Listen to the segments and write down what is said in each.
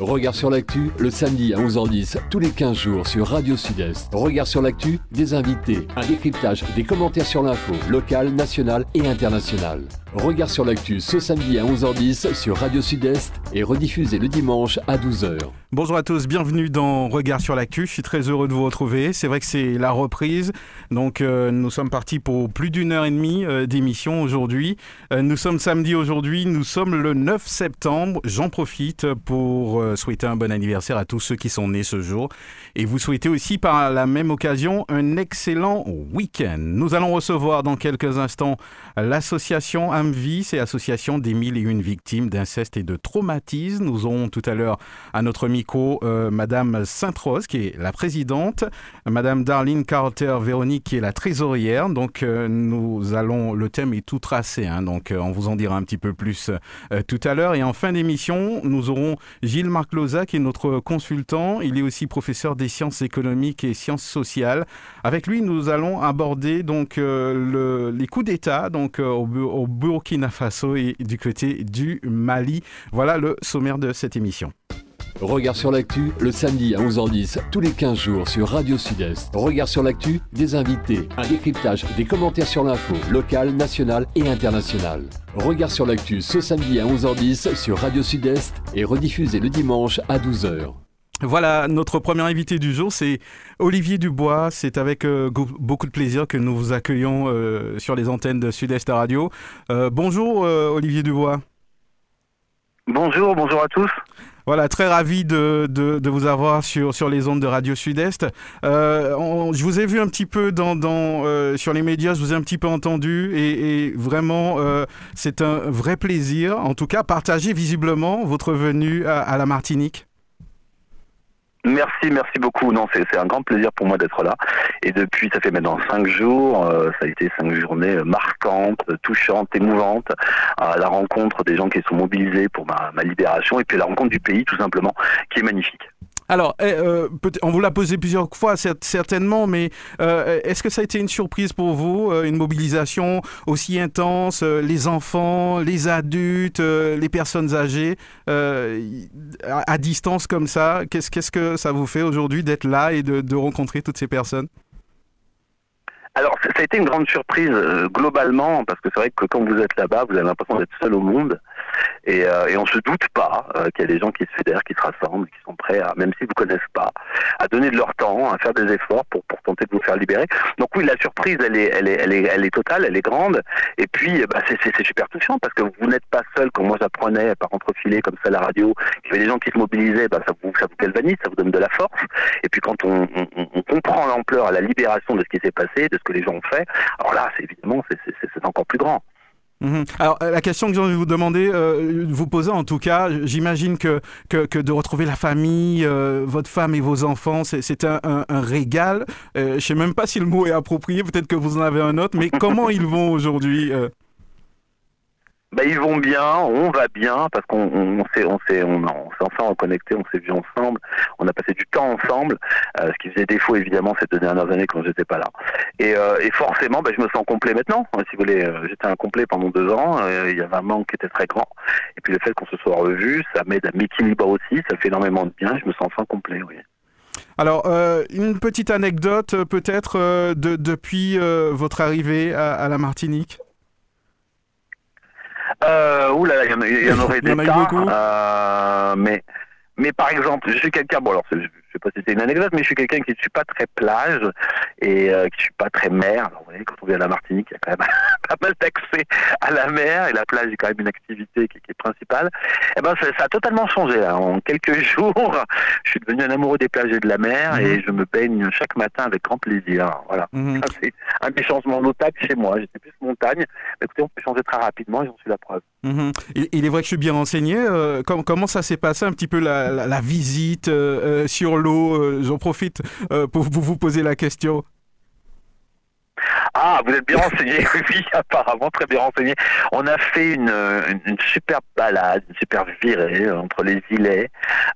Regard sur l'actu, le samedi à 11h10, tous les 15 jours sur Radio Sud-Est. Regard sur l'actu, des invités, un décryptage, des commentaires sur l'info, locale, nationale et internationale. Regard sur l'actu ce samedi à 11h10 sur Radio Sud-Est et rediffusé le dimanche à 12h. Bonjour à tous, bienvenue dans Regard sur l'actu. Je suis très heureux de vous retrouver. C'est vrai que c'est la reprise, donc euh, nous sommes partis pour plus d'une heure et demie euh, d'émission aujourd'hui. Euh, nous sommes samedi aujourd'hui, nous sommes le 9 septembre. J'en profite pour souhaiter un bon anniversaire à tous ceux qui sont nés ce jour et vous souhaiter aussi par la même occasion un excellent week-end. Nous allons recevoir dans quelques instants l'association AMVI, c'est Association des mille et une victimes d'inceste et de traumatisme. Nous aurons tout à l'heure à notre micro euh, Madame Sainte-Rose, qui est la présidente, Madame Darlene Carter-Véronique, qui est la trésorière. Donc, euh, nous allons, le thème est tout tracé, hein, donc euh, on vous en dira un petit peu plus tout à l'heure. Et en fin d'émission, nous aurons Gilles Marc Loza, qui est notre consultant. Il est aussi professeur des sciences économiques et sciences sociales. Avec lui, nous allons aborder donc le, les coups d'État, donc au, au Burkina Faso et du côté du Mali. Voilà le sommaire de cette émission. Regard sur l'actu, le samedi à 11h10, tous les 15 jours sur Radio Sud-Est. Regard sur l'actu, des invités, un décryptage, des commentaires sur l'info, locale, nationale et internationale. Regard sur l'actu ce samedi à 11h10 sur Radio Sud-Est et rediffusé le dimanche à 12h. Voilà, notre premier invité du jour, c'est Olivier Dubois. C'est avec euh, beaucoup de plaisir que nous vous accueillons euh, sur les antennes de Sud-Est Radio. Euh, bonjour Olivier Dubois. Bonjour, bonjour à tous. Voilà, très ravi de, de, vous avoir sur, sur les ondes de Radio Sud-Est. Euh, je vous ai vu un petit peu dans, dans euh, sur les médias, je vous ai un petit peu entendu et, vraiment, euh, c'est un vrai plaisir, en tout cas, partager visiblement votre venue à la Martinique. Merci, merci beaucoup. Non, c'est un grand plaisir pour moi d'être là. Et depuis, ça fait maintenant cinq jours. Euh, ça a été cinq journées marquantes, touchantes, émouvantes. à la rencontre des gens qui sont mobilisés pour ma libération et puis la rencontre du pays, tout simplement, qui est magnifique. Alors, eh, euh, on vous l'a posé plusieurs fois, certainement, mais euh, est-ce que ça a été une surprise pour vous, euh, une mobilisation aussi intense, les enfants, les adultes, les personnes âgées, à, distance comme ça? Qu'est-ce que ça vous fait aujourd'hui d'être là et de rencontrer toutes ces personnes? Alors, ça a été une grande surprise globalement, parce que c'est vrai que quand vous êtes là-bas, vous avez l'impression d'être seul au monde. Et, euh, et on se doute pas euh, qu'il y a des gens qui se fédèrent, qui se rassemblent, qui sont prêts, à, même s'ils vous connaissent pas, à donner de leur temps, à faire des efforts pour, pour tenter de vous faire libérer. Donc oui, la surprise, elle est, elle est, elle est, elle est totale, elle est grande. Et puis, bah, c'est super touchant parce que vous n'êtes pas seul. Quand moi j'apprenais par entrefiler comme ça à la radio, qu'il y avait des gens qui se mobilisaient, bah, ça vous, ça vous galvanise, ça vous donne de la force. Et puis quand on, on, on comprend l'ampleur à la libération de ce qui s'est passé, de ce que les gens ont fait, alors là, c'est évidemment, c'est encore plus grand. Mhm. Alors euh, la question que j'ai envie de vous demander, euh, vous poser en tout cas, j'imagine que, que, de retrouver la famille, euh, votre femme et vos enfants, c'est un, régal. je ne sais même pas si le mot est approprié, peut-être que vous en avez un autre, mais comment ils vont aujourd'hui bah, ils vont bien, on va bien parce qu'on on, s'est on s'est on, s'est enfin reconnecté, on s'est vu ensemble, on a passé du temps ensemble, euh, ce qui faisait défaut évidemment ces deux dernières années quand j'étais pas là. Et, euh, forcément, bah, je me sens complet maintenant. Si vous voulez, euh, j'étais incomplet pendant deux ans, il y avait un manque qui était très grand. Et puis le fait qu'on se soit revu, ça m'aide à m'équilibrer aussi, ça fait énormément de bien. Je me sens enfin complet, oui. Alors, une petite anecdote peut-être de, depuis votre arrivée à la Martinique? Euh, ouh là, il y en, y en aurait des tas. Euh, mais, mais par exemple, je suis quelqu'un, bon alors je sais pas si c'est une anecdote, mais je suis quelqu'un qui ne suis pas très plage et euh, qui ne suis pas très mer. Alors, vous voyez, quand on vient à la Martinique, il y a quand même pas mal d'accès à la mer et la plage est quand même une activité qui, est principale. Et eh ben, ça, a totalement changé. En quelques jours, je suis devenu un amoureux des plages et de la mer et mhm. je me baigne chaque matin avec grand plaisir. Voilà. Mhm. C'est un des changements notables chez moi. J'étais plus montagne. Mais écoutez, on peut changer très rapidement et j'en suis la preuve. Mhm. Il, est vrai que je suis bien renseigné. Euh, comment ça s'est passé un petit peu la, visite euh, sur l'eau? Euh, J'en profite pour vous, vous poser la question. Ah, vous êtes bien renseigné, oui, apparemment très bien renseigné. On a fait une, une, superbe balade, une superbe virée entre les îlets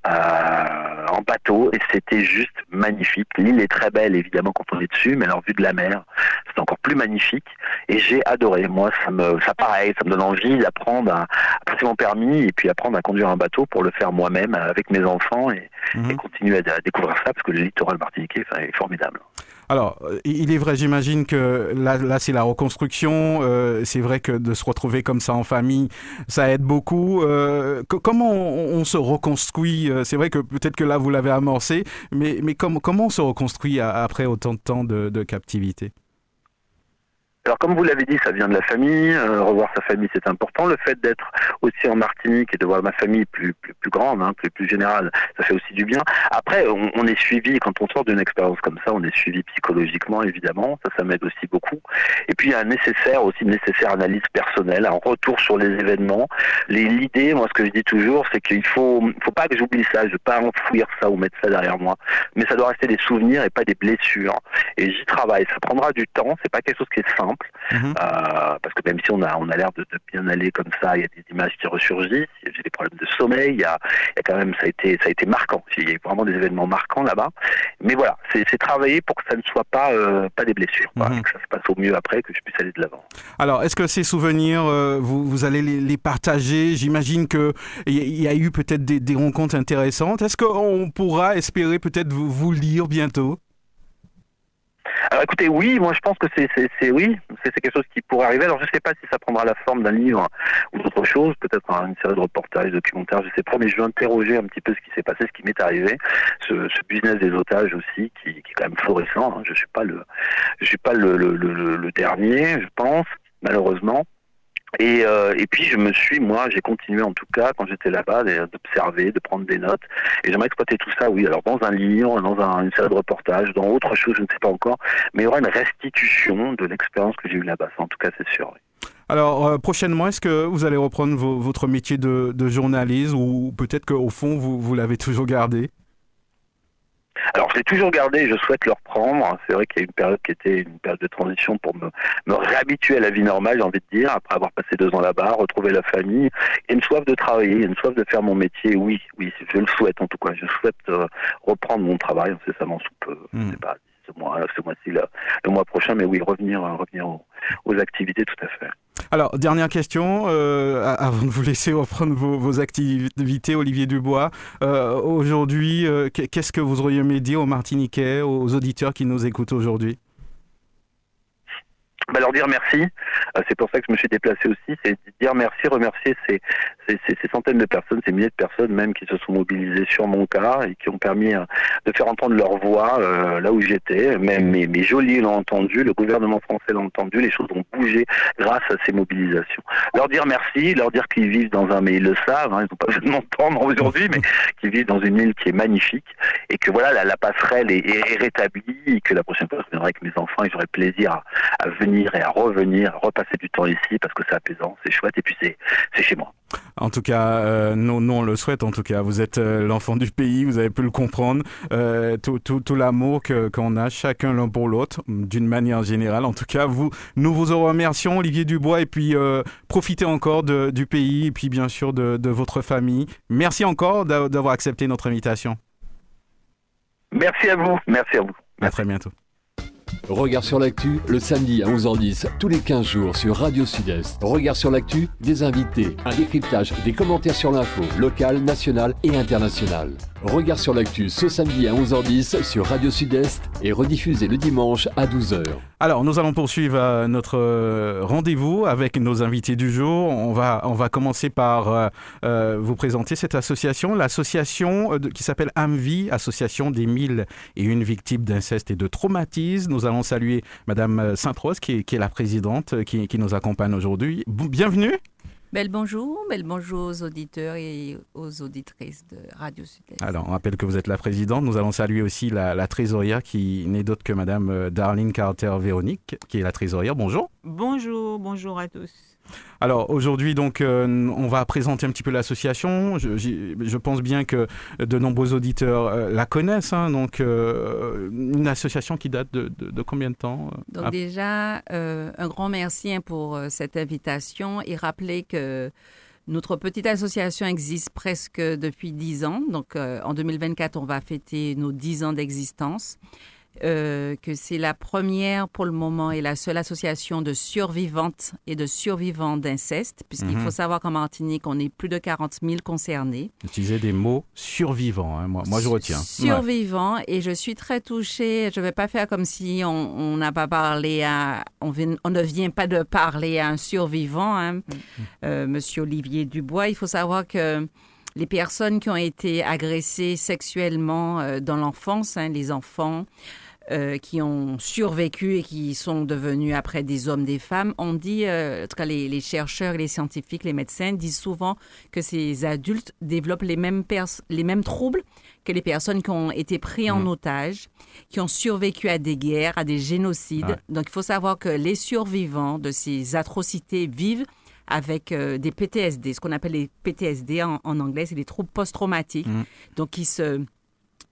euh, en bateau et c'était juste magnifique. L'île est très belle évidemment quand on est dessus, mais alors vue de la mer, c'est encore plus magnifique et j'ai adoré. Moi, ça me, ça pareil, ça me donne envie d'apprendre à, passer mon permis et puis apprendre à conduire un bateau pour le faire moi-même avec mes enfants et, mhm. continuer à, découvrir ça parce que le littoral martiniquais est formidable. Alors, euh, il est vrai, j'imagine que là, là c'est la reconstruction. Euh, c'est vrai que de se retrouver comme ça en famille, ça aide beaucoup. Euh, comment on, se reconstruit C'est vrai que peut-être que là, vous l'avez amorcé, mais, mais comment on se reconstruit après autant de temps de captivité? Alors comme vous l'avez dit, ça vient de la famille. Euh, revoir sa famille, c'est important. Le fait d'être aussi en Martinique et de voir ma famille plus plus, plus grande, hein, plus plus générale, ça fait aussi du bien. Après, on, est suivi quand on sort d'une expérience comme ça, on est suivi psychologiquement, évidemment. Ça, ça m'aide aussi beaucoup. Et puis il y a un nécessaire aussi une nécessaire analyse personnelle, un retour sur les événements. L'idée, moi, ce que je dis toujours, c'est qu'il faut faut pas que j'oublie ça. Je veux pas enfouir ça ou mettre ça derrière moi, mais ça doit rester des souvenirs et pas des blessures. Et j'y travaille. Ça prendra du temps. C'est pas quelque chose qui est simple Mhm. Euh, parce que même si on a, on a l'air de, bien aller comme ça, il y a des images qui ressurgissent, j'ai des problèmes de sommeil, il y a, il y a quand même, ça a été, ça a été marquant. Il y a vraiment des événements marquants là-bas. Mais voilà, c'est travailler pour que ça ne soit pas, euh, pas des blessures, mhm. que ça se passe au mieux après, que je puisse aller de l'avant. Alors, est-ce que ces souvenirs, euh, vous, vous allez les, partager? J'imagine qu'il y, y a eu peut-être des, des rencontres intéressantes. Est-ce qu'on pourra espérer peut-être vous, vous lire bientôt? Alors écoutez, oui, moi je pense que c'est oui, c'est quelque chose qui pourrait arriver. Alors je ne sais pas si ça prendra la forme d'un livre ou d'autre chose, peut-être une série de reportages, documentaires, je ne sais pas, mais je vais interroger un petit peu ce qui s'est passé, ce qui m'est arrivé, ce, business des otages aussi, qui, qui est quand même florissant. Hein. Je suis pas le, je suis pas le, le, le dernier, je pense, malheureusement. Et, euh, et puis je me suis, moi, j'ai continué en tout cas quand j'étais là-bas d'observer, de prendre des notes. Et j'aimerais exploiter tout ça, oui. Alors dans un livre, dans un, une salle de reportage, dans autre chose, je ne sais pas encore, mais il y aura une restitution de l'expérience que j'ai eue là-bas. en tout cas, c'est sûr. Alors euh, prochainement, est-ce que vous allez reprendre votre métier de, de journaliste ou peut-être qu'au fond vous, vous l'avez toujours gardé? Alors, je l'ai toujours gardé je souhaite le reprendre. C'est vrai qu'il y a une période qui était une période de transition pour me, me réhabituer à la vie normale, j'ai envie de dire, après avoir passé deux ans là-bas, retrouver la famille, et une soif de travailler, une soif de faire mon métier. Oui, oui, je le souhaite en tout cas. Je souhaite euh, reprendre mon travail incessamment sous peu. Hmm. sais pas, ce mois, ce mois-ci, le, mois prochain, mais oui, revenir, euh, revenir aux activités, tout à fait. Alors, dernière question, euh, avant de vous laisser reprendre vos, activités, Olivier Dubois. Euh, aujourd'hui, euh, qu'est-ce que vous auriez aimé dire aux Martiniquais, aux auditeurs qui nous écoutent aujourd'hui? Bah, leur dire merci. Euh, c'est pour ça que je me suis déplacé aussi. C'est dire merci, remercier ces, centaines de personnes, ces milliers de personnes même qui se sont mobilisées sur mon cas et qui ont permis euh, de faire entendre leur voix euh, là où j'étais. Même mes, mes l'ont entendu, le gouvernement français l'a entendu. Les choses ont bougé grâce à ces mobilisations. Leur dire merci, leur dire qu'ils vivent dans un, mais ils le savent, hein, ils n'ont pas besoin de m'entendre aujourd'hui, mais qu'ils vivent dans une île qui est magnifique et que voilà, la, passerelle est, rétablie et que la prochaine fois, je viendrai avec mes enfants et j'aurai plaisir à venir et à revenir, à repasser du temps ici parce que c'est apaisant, c'est chouette et puis c'est chez moi. En tout cas, euh, nous, on le souhaite. En tout cas, vous êtes euh, l'enfant du pays, vous avez pu le comprendre. Euh, tout, tout, tout l'amour qu'on a chacun l'un pour l'autre, d'une manière générale. En tout cas, vous, nous vous remercions, Olivier Dubois, et puis profitez encore de, du pays et puis bien sûr de, de votre famille. Merci encore d'avoir accepté notre invitation. Merci à vous. Merci à vous. À très bientôt. Regard sur l'actu, le samedi à 11h10, tous les 15 jours sur Radio Sud-Est. Regard sur l'actu, des invités, un décryptage, des commentaires sur l'info, locale, nationale et internationale. Regard sur l'actu ce samedi à 11h10 sur Radio Sud-Est et rediffusé le dimanche à 12h. Alors, nous allons poursuivre euh, notre euh, rendez-vous avec nos invités du jour. On va, on va commencer par euh, vous présenter cette association, l'association qui s'appelle AMVI, Association des mille et une victimes d'inceste et de traumatisme. Nous allons saluer Madame Sainte-Rose, qui, est la présidente, qui nous accompagne aujourd'hui. Bienvenue. Bel bonjour, bel bonjour aux auditeurs et aux auditrices de Radio Sud-Est. Alors, on rappelle que vous êtes la présidente. Nous allons saluer aussi la, trésorière qui n'est d'autre que Madame euh, Darlene Carter-Véronique, qui est la trésorière. Bonjour. Bonjour, bonjour à tous. Alors aujourd'hui, donc, euh, on va présenter un petit peu l'association. Je, je, pense bien que de nombreux auditeurs euh, la connaissent. Hein. donc, euh, une association qui date de, de, combien de temps Donc déjà, un grand merci hein, pour cette invitation et rappeler que notre petite association existe presque depuis 10 ans. Donc en 2024, on va fêter nos 10 ans d'existence. Euh, que c'est la première pour le moment et la seule association de survivantes et de survivants d'inceste, puisqu'il faut mhm. savoir qu'en Martinique, on est plus de 40 000 concernés. Utilisez des mots survivants, hein, moi, moi, je retiens. Survivants, et je suis très touchée. Je ne vais pas faire comme si on n'a pas parlé à. On, on, ne vient pas de parler à un survivant, hein, mm. euh, Monsieur Olivier Dubois. Il faut savoir que les personnes qui ont été agressées sexuellement euh, dans l'enfance, hein, les enfants, euh, qui ont survécu et qui sont devenus après des hommes, des femmes, on dit, euh, en tout cas les, les, chercheurs, les scientifiques, les médecins disent souvent que ces adultes développent les mêmes, les mêmes troubles que les personnes qui ont été pris en mmh. otage, qui ont survécu à des guerres, à des génocides. Donc il faut savoir que les survivants de ces atrocités vivent avec euh, des PTSD, ce qu'on appelle les PTSD en, anglais, c'est des troubles post-traumatiques, mmh. donc qui se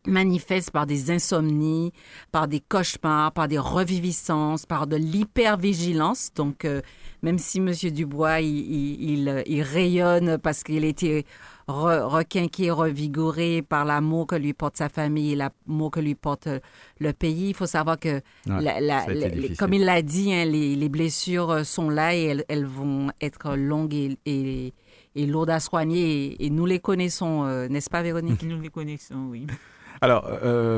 manifestent par des insomnies, par des cauchemars, par des reviviscences, par de l'hypervigilance. Donc, euh, même si M. Dubois, il, il, rayonne parce qu'il était requinqué, revigoré par l'amour que lui porte sa famille et l'amour que lui porte euh, le pays. Il faut savoir que, comme il l'a dit, hein, les, blessures euh, sont là et elles, vont être longues et, et, lourdes à soigner. Et, nous les connaissons, euh, n'est-ce pas, Véronique? Nous les connaissons, oui. Alors,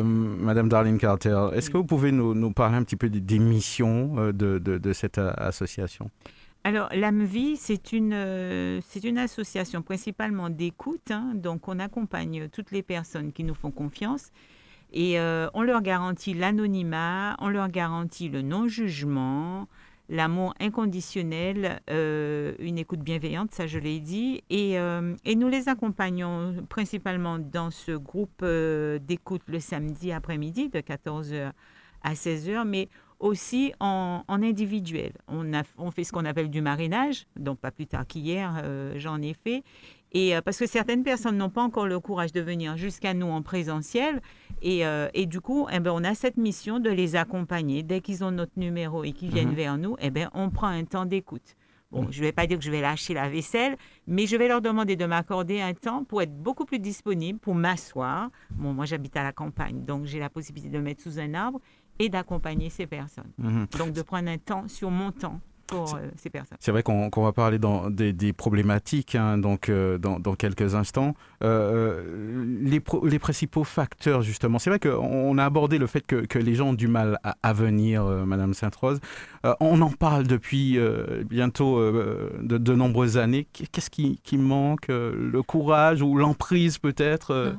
Madame Darlene Carter, est-ce que vous pouvez nous, parler un petit peu des, missions de, de cette association? Alors, l'AMVI, c'est une, euh, c'est une association principalement d'écoute. Hein. donc, on accompagne toutes les personnes qui nous font confiance et euh, on leur garantit l'anonymat, on leur garantit le non-jugement, l'amour inconditionnel, euh, une écoute bienveillante, ça je l'ai dit. Et, et, nous les accompagnons principalement dans ce groupe d'écoute le samedi après-midi de 14h à 16h, mais aussi en, individuel. On, a, on fait ce qu'on appelle du marinage, donc pas plus tard qu'hier, euh, j'en ai fait. Et euh, parce que certaines personnes n'ont pas encore le courage de venir jusqu'à nous en présentiel. Et, euh, et du coup, eh ben, on a cette mission de les accompagner. Dès qu'ils ont notre numéro et qu'ils viennent mhm. vers nous, eh ben, on prend un temps d'écoute. Bon, je ne vais pas dire que je vais lâcher la vaisselle, mais je vais leur demander de m'accorder un temps pour être beaucoup plus disponible, pour m'asseoir. Bon, moi, j'habite à la campagne, donc j'ai la possibilité de me mettre sous un arbre et d'accompagner ces personnes. Mhm. Donc de prendre un temps sur mon temps pour euh, ces personnes. C'est vrai qu'on va parler dans des, problématiques hein, donc, euh, dans, dans, quelques instants. Euh, les, les, principaux facteurs, justement, c'est vrai qu'on a abordé le fait que, que, les gens ont du mal à, venir, Madame Sainte-Rose. on en parle depuis bientôt de, de, nombreuses années. Qu'est-ce qui, qui, manque Le courage ou l'emprise peut-être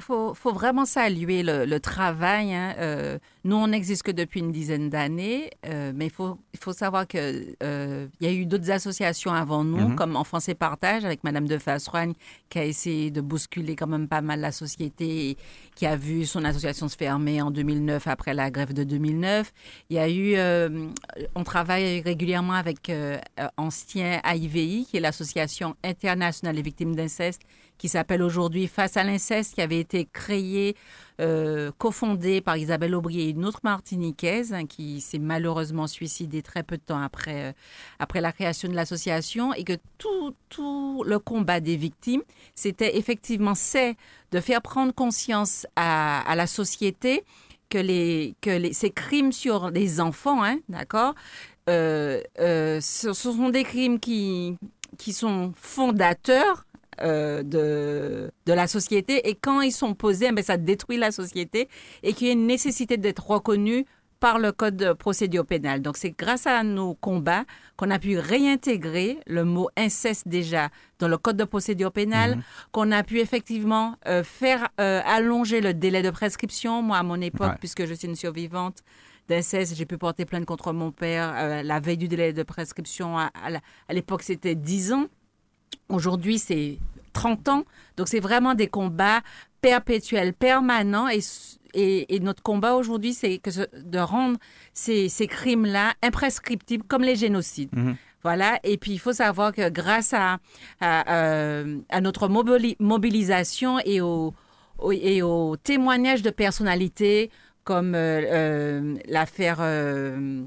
faut, faut vraiment saluer le, travail. Hein. Euh, nous, on n'existe que depuis une dizaine d'années, euh, mais il faut, savoir qu'il euh, y a eu d'autres associations avant nous, mm-hmm. comme Enfance et Partage, avec Madame de Fassoigne, qui a essayé de bousculer quand même pas mal la société, et qui a vu son association se fermer en 2009 après la grève de 2009. Il y a eu, on travaille régulièrement avec Ancien AIVI, qui est l'Association internationale des victimes d'inceste, qui s'appelle aujourd'hui Face à l'inceste, qui avait été créé, euh, cofondé par Isabelle Aubry et une autre martiniquaise hein, qui s'est malheureusement suicidée très peu de temps après, euh, après la création de l'association et que tout, tout le combat des victimes, c'était effectivement c'est de faire prendre conscience à, la société que, les, que les, ces crimes sur les enfants, hein, d'accord, euh, euh ce, ce, sont des crimes qui, qui sont fondateurs euh, de, de la société et quand ils sont posés, ben, ça détruit la société et qu'il y a une nécessité d'être reconnu par le code de procédure pénale. Donc c'est grâce à nos combats qu'on a pu réintégrer le mot inceste déjà dans le code de procédure pénale, mhm. qu'on a pu effectivement euh, faire euh, allonger le délai de prescription. Moi, à mon époque, puisque je suis une survivante, d'inceste. J'ai pu porter plainte contre mon père la veille du délai de prescription. À, à l'époque, c'était 10 ans. Aujourd'hui, c'est 30 ans. Donc, c'est vraiment des combats perpétuels, permanents. Et et, notre combat aujourd'hui, c'est que de rendre ces, ces crimes-là imprescriptibles comme les génocides. Mhm. Voilà. Et puis, il faut savoir que grâce à, à, euh, à notre mobilisation et au, et au témoignage de personnalités comme euh, euh, l'affaire de,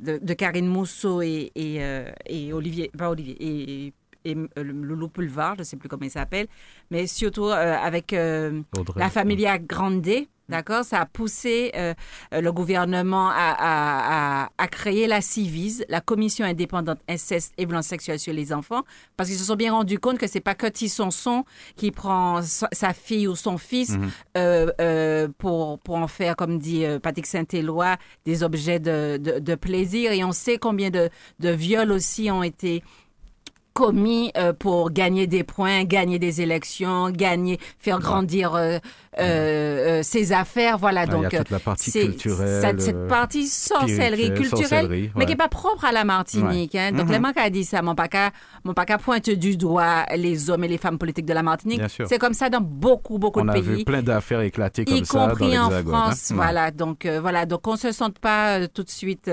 de, Karine Mousseau et, et, et Olivier, pas Olivier, et et euh, Loulou Pulvar, je ne sais plus comment il s'appelle, mais surtout euh, avec euh, la Familia Grande, D'accord Ça a poussé le gouvernement à, à, créer la CIVIS, la Commission indépendante inceste et violence sexuelle sur les enfants, parce qu'ils se sont bien rendus compte que c'est pas que Tissonson qui prend sa fille ou son fils mhm. pour, pour en faire, comme dit Patrick Saint-Éloi, des objets de, de, de, plaisir. Et on sait combien de, de viols aussi ont été commis euh, pour gagner des points, gagner des élections, gagner, faire grandir euh, euh, ses affaires. Voilà, donc il y a toute la partie culturelle, cette, cette partie sorcellerie culturelle, mais qui n'est pas propre à la Martinique. Hein. Donc, mm -hmm. les a dit ça, mon paca, mon paca pointe du doigt les hommes et les femmes politiques de la Martinique. C'est comme ça dans beaucoup, beaucoup de pays. On a vu plein d'affaires éclatées comme y ça compris dans en France. Hein. Voilà, donc voilà, donc on se sente pas tout de suite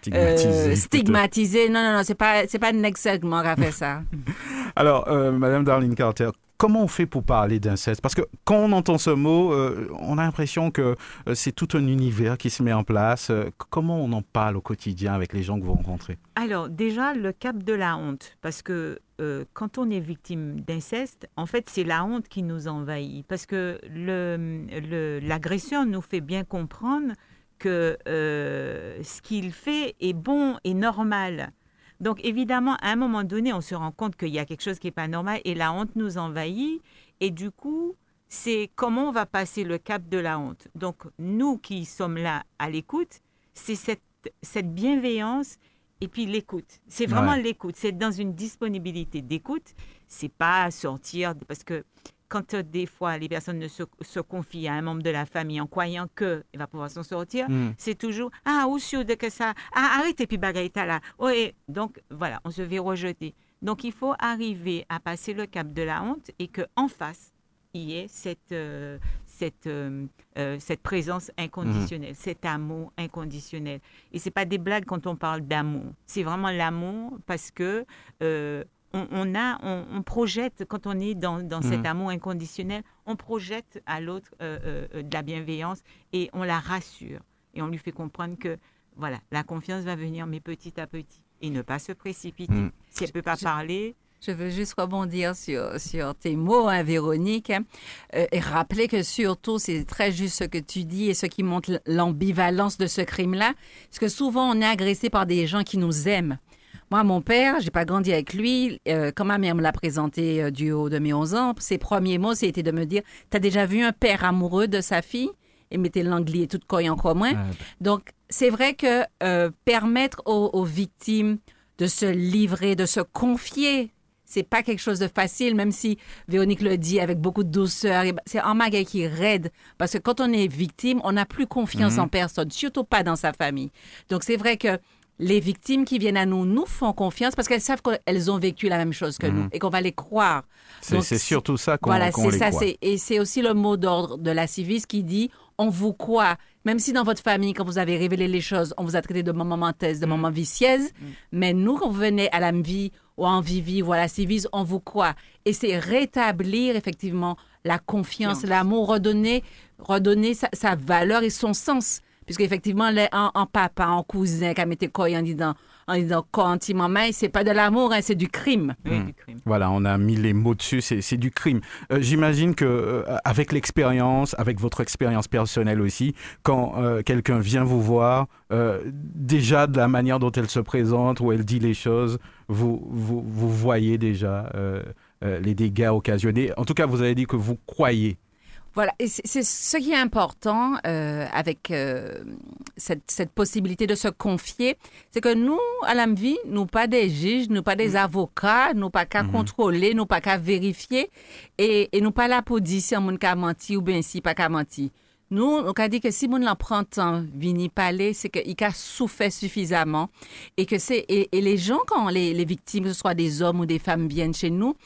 stigmatisé. stigmatisé. Non, non, non, c'est pas, c'est pas Nexegment qui a fait ça. Alors, euh, Madame Darlene Carter, comment on fait pour parler d'inceste? Parce que quand on entend ce mot, euh, on a l'impression que euh, c'est tout un univers qui se met en place. comment on en parle au quotidien avec les gens que vous rencontrez? Alors, déjà, le cap de la honte. Parce que quand on est victime d'inceste, en fait, c'est la honte qui nous envahit. Parce que l'agresseur nous fait bien comprendre que ce qu'il fait est bon et normal. Donc évidemment, à un moment donné, on se rend compte qu'il y a quelque chose qui n'est pas normal et la honte nous envahit. Et du coup, c'est comment on va passer le cap de la honte. Donc nous qui sommes là à l'écoute, c'est cette, cette bienveillance et puis l'écoute. C'est vraiment l'écoute. C'est dans une disponibilité d'écoute. C'est pas sortir parce que quand euh, des fois les personnes ne se, se, confient à un membre de la famille en croyant qu'il va pouvoir s'en sortir, hmm. c'est toujours Ah, où de que ça Ah, arrêtez, puis bagaïta là. Ouais. Donc, voilà, on se fait rejeter. Donc, il faut arriver à passer le cap de la honte et qu'en face, il y ait cette, euh, cette, euh, cette présence inconditionnelle, hmm. cet amour inconditionnel. Et c'est pas des blagues quand on parle d'amour. C'est vraiment l'amour parce que on, a, on, projette, quand on est dans, cet mhm. amour inconditionnel, on projette à l'autre euh, euh, euh, de la bienveillance et on la rassure. Et on lui fait comprendre que, voilà, la confiance va venir, mais petit à petit. Et ne pas se précipiter. Mhm. Si elle ne peut pas parler, je veux juste rebondir sur, sur tes mots, hein, Véronique, hein, et rappeler que surtout, c'est très juste ce que tu dis et ce qui montre l'ambivalence de ce crime-là, parce que souvent, on est agressé par des gens qui nous aiment. Moi, mon père, j'ai pas grandi avec lui. Euh, quand ma mère me l'a présenté euh, du haut de mes 11 ans, ses premiers mots, c'était de me dire T'as déjà vu un père amoureux de sa fille Et mettait l'anglais tout coy en commun. Donc, c'est vrai que euh, permettre aux, victimes de se livrer, de se confier, c'est pas quelque chose de facile, même si Véronique le dit avec beaucoup de douceur. C'est un magasin qui raide. Parce que quand on est victime, on n'a plus confiance mhm. en personne, surtout pas dans sa famille. Donc, c'est vrai que les victimes qui viennent à nous nous font confiance parce qu'elles savent qu'elles ont vécu la même chose que nous mhm. et qu'on va les croire. C'est surtout ça qu'on voilà, c'est ça, Et c'est aussi le mot d'ordre de la civis qui dit on vous croit. Même si dans votre famille, quand vous avez révélé les choses, on vous a traité de maman menteuse, de maman vicieuse, mhm. mais nous, quand vous venez à la vie ou en vivi ou à la civis, on vous croit. Et c'est rétablir effectivement la confiance, l'amour, redonner, redonner sa valeur et son sens puisque effectivement, en, papa, en cousin, qui mettait quoi en disant, en disant quoi maman, c'est pas de l'amour, hein, c'est du crime. Hmm. du crime. Voilà, on a mis les mots dessus, c'est du crime. Euh, j'imagine que euh, avec l'expérience, avec votre expérience personnelle aussi, quand euh, quelqu'un vient vous voir, déjà de la manière dont elle se présente, où elle dit les choses, vous, vous, vous voyez déjà les dégâts occasionnés. En tout cas, vous avez dit que vous croyez voilà, et c'est ce qui est important euh, avec euh, cette, cette, possibilité de se confier, c'est que nous, à la vie, nous pas des juges, nous pas des mm. avocats, nous pas qu'à mm-hmm. contrôler, nous pas qu'à vérifier, et, et nous pas là pour dire si a menti ou bien si pas qu'à menti. Nous, on a dit que si on l'en prend temps, vini parler, c'est qu'il a souffert suffisamment, et que c'est et, et, les gens quand les, les victimes, que ce soit des hommes ou des femmes, viennent chez nous,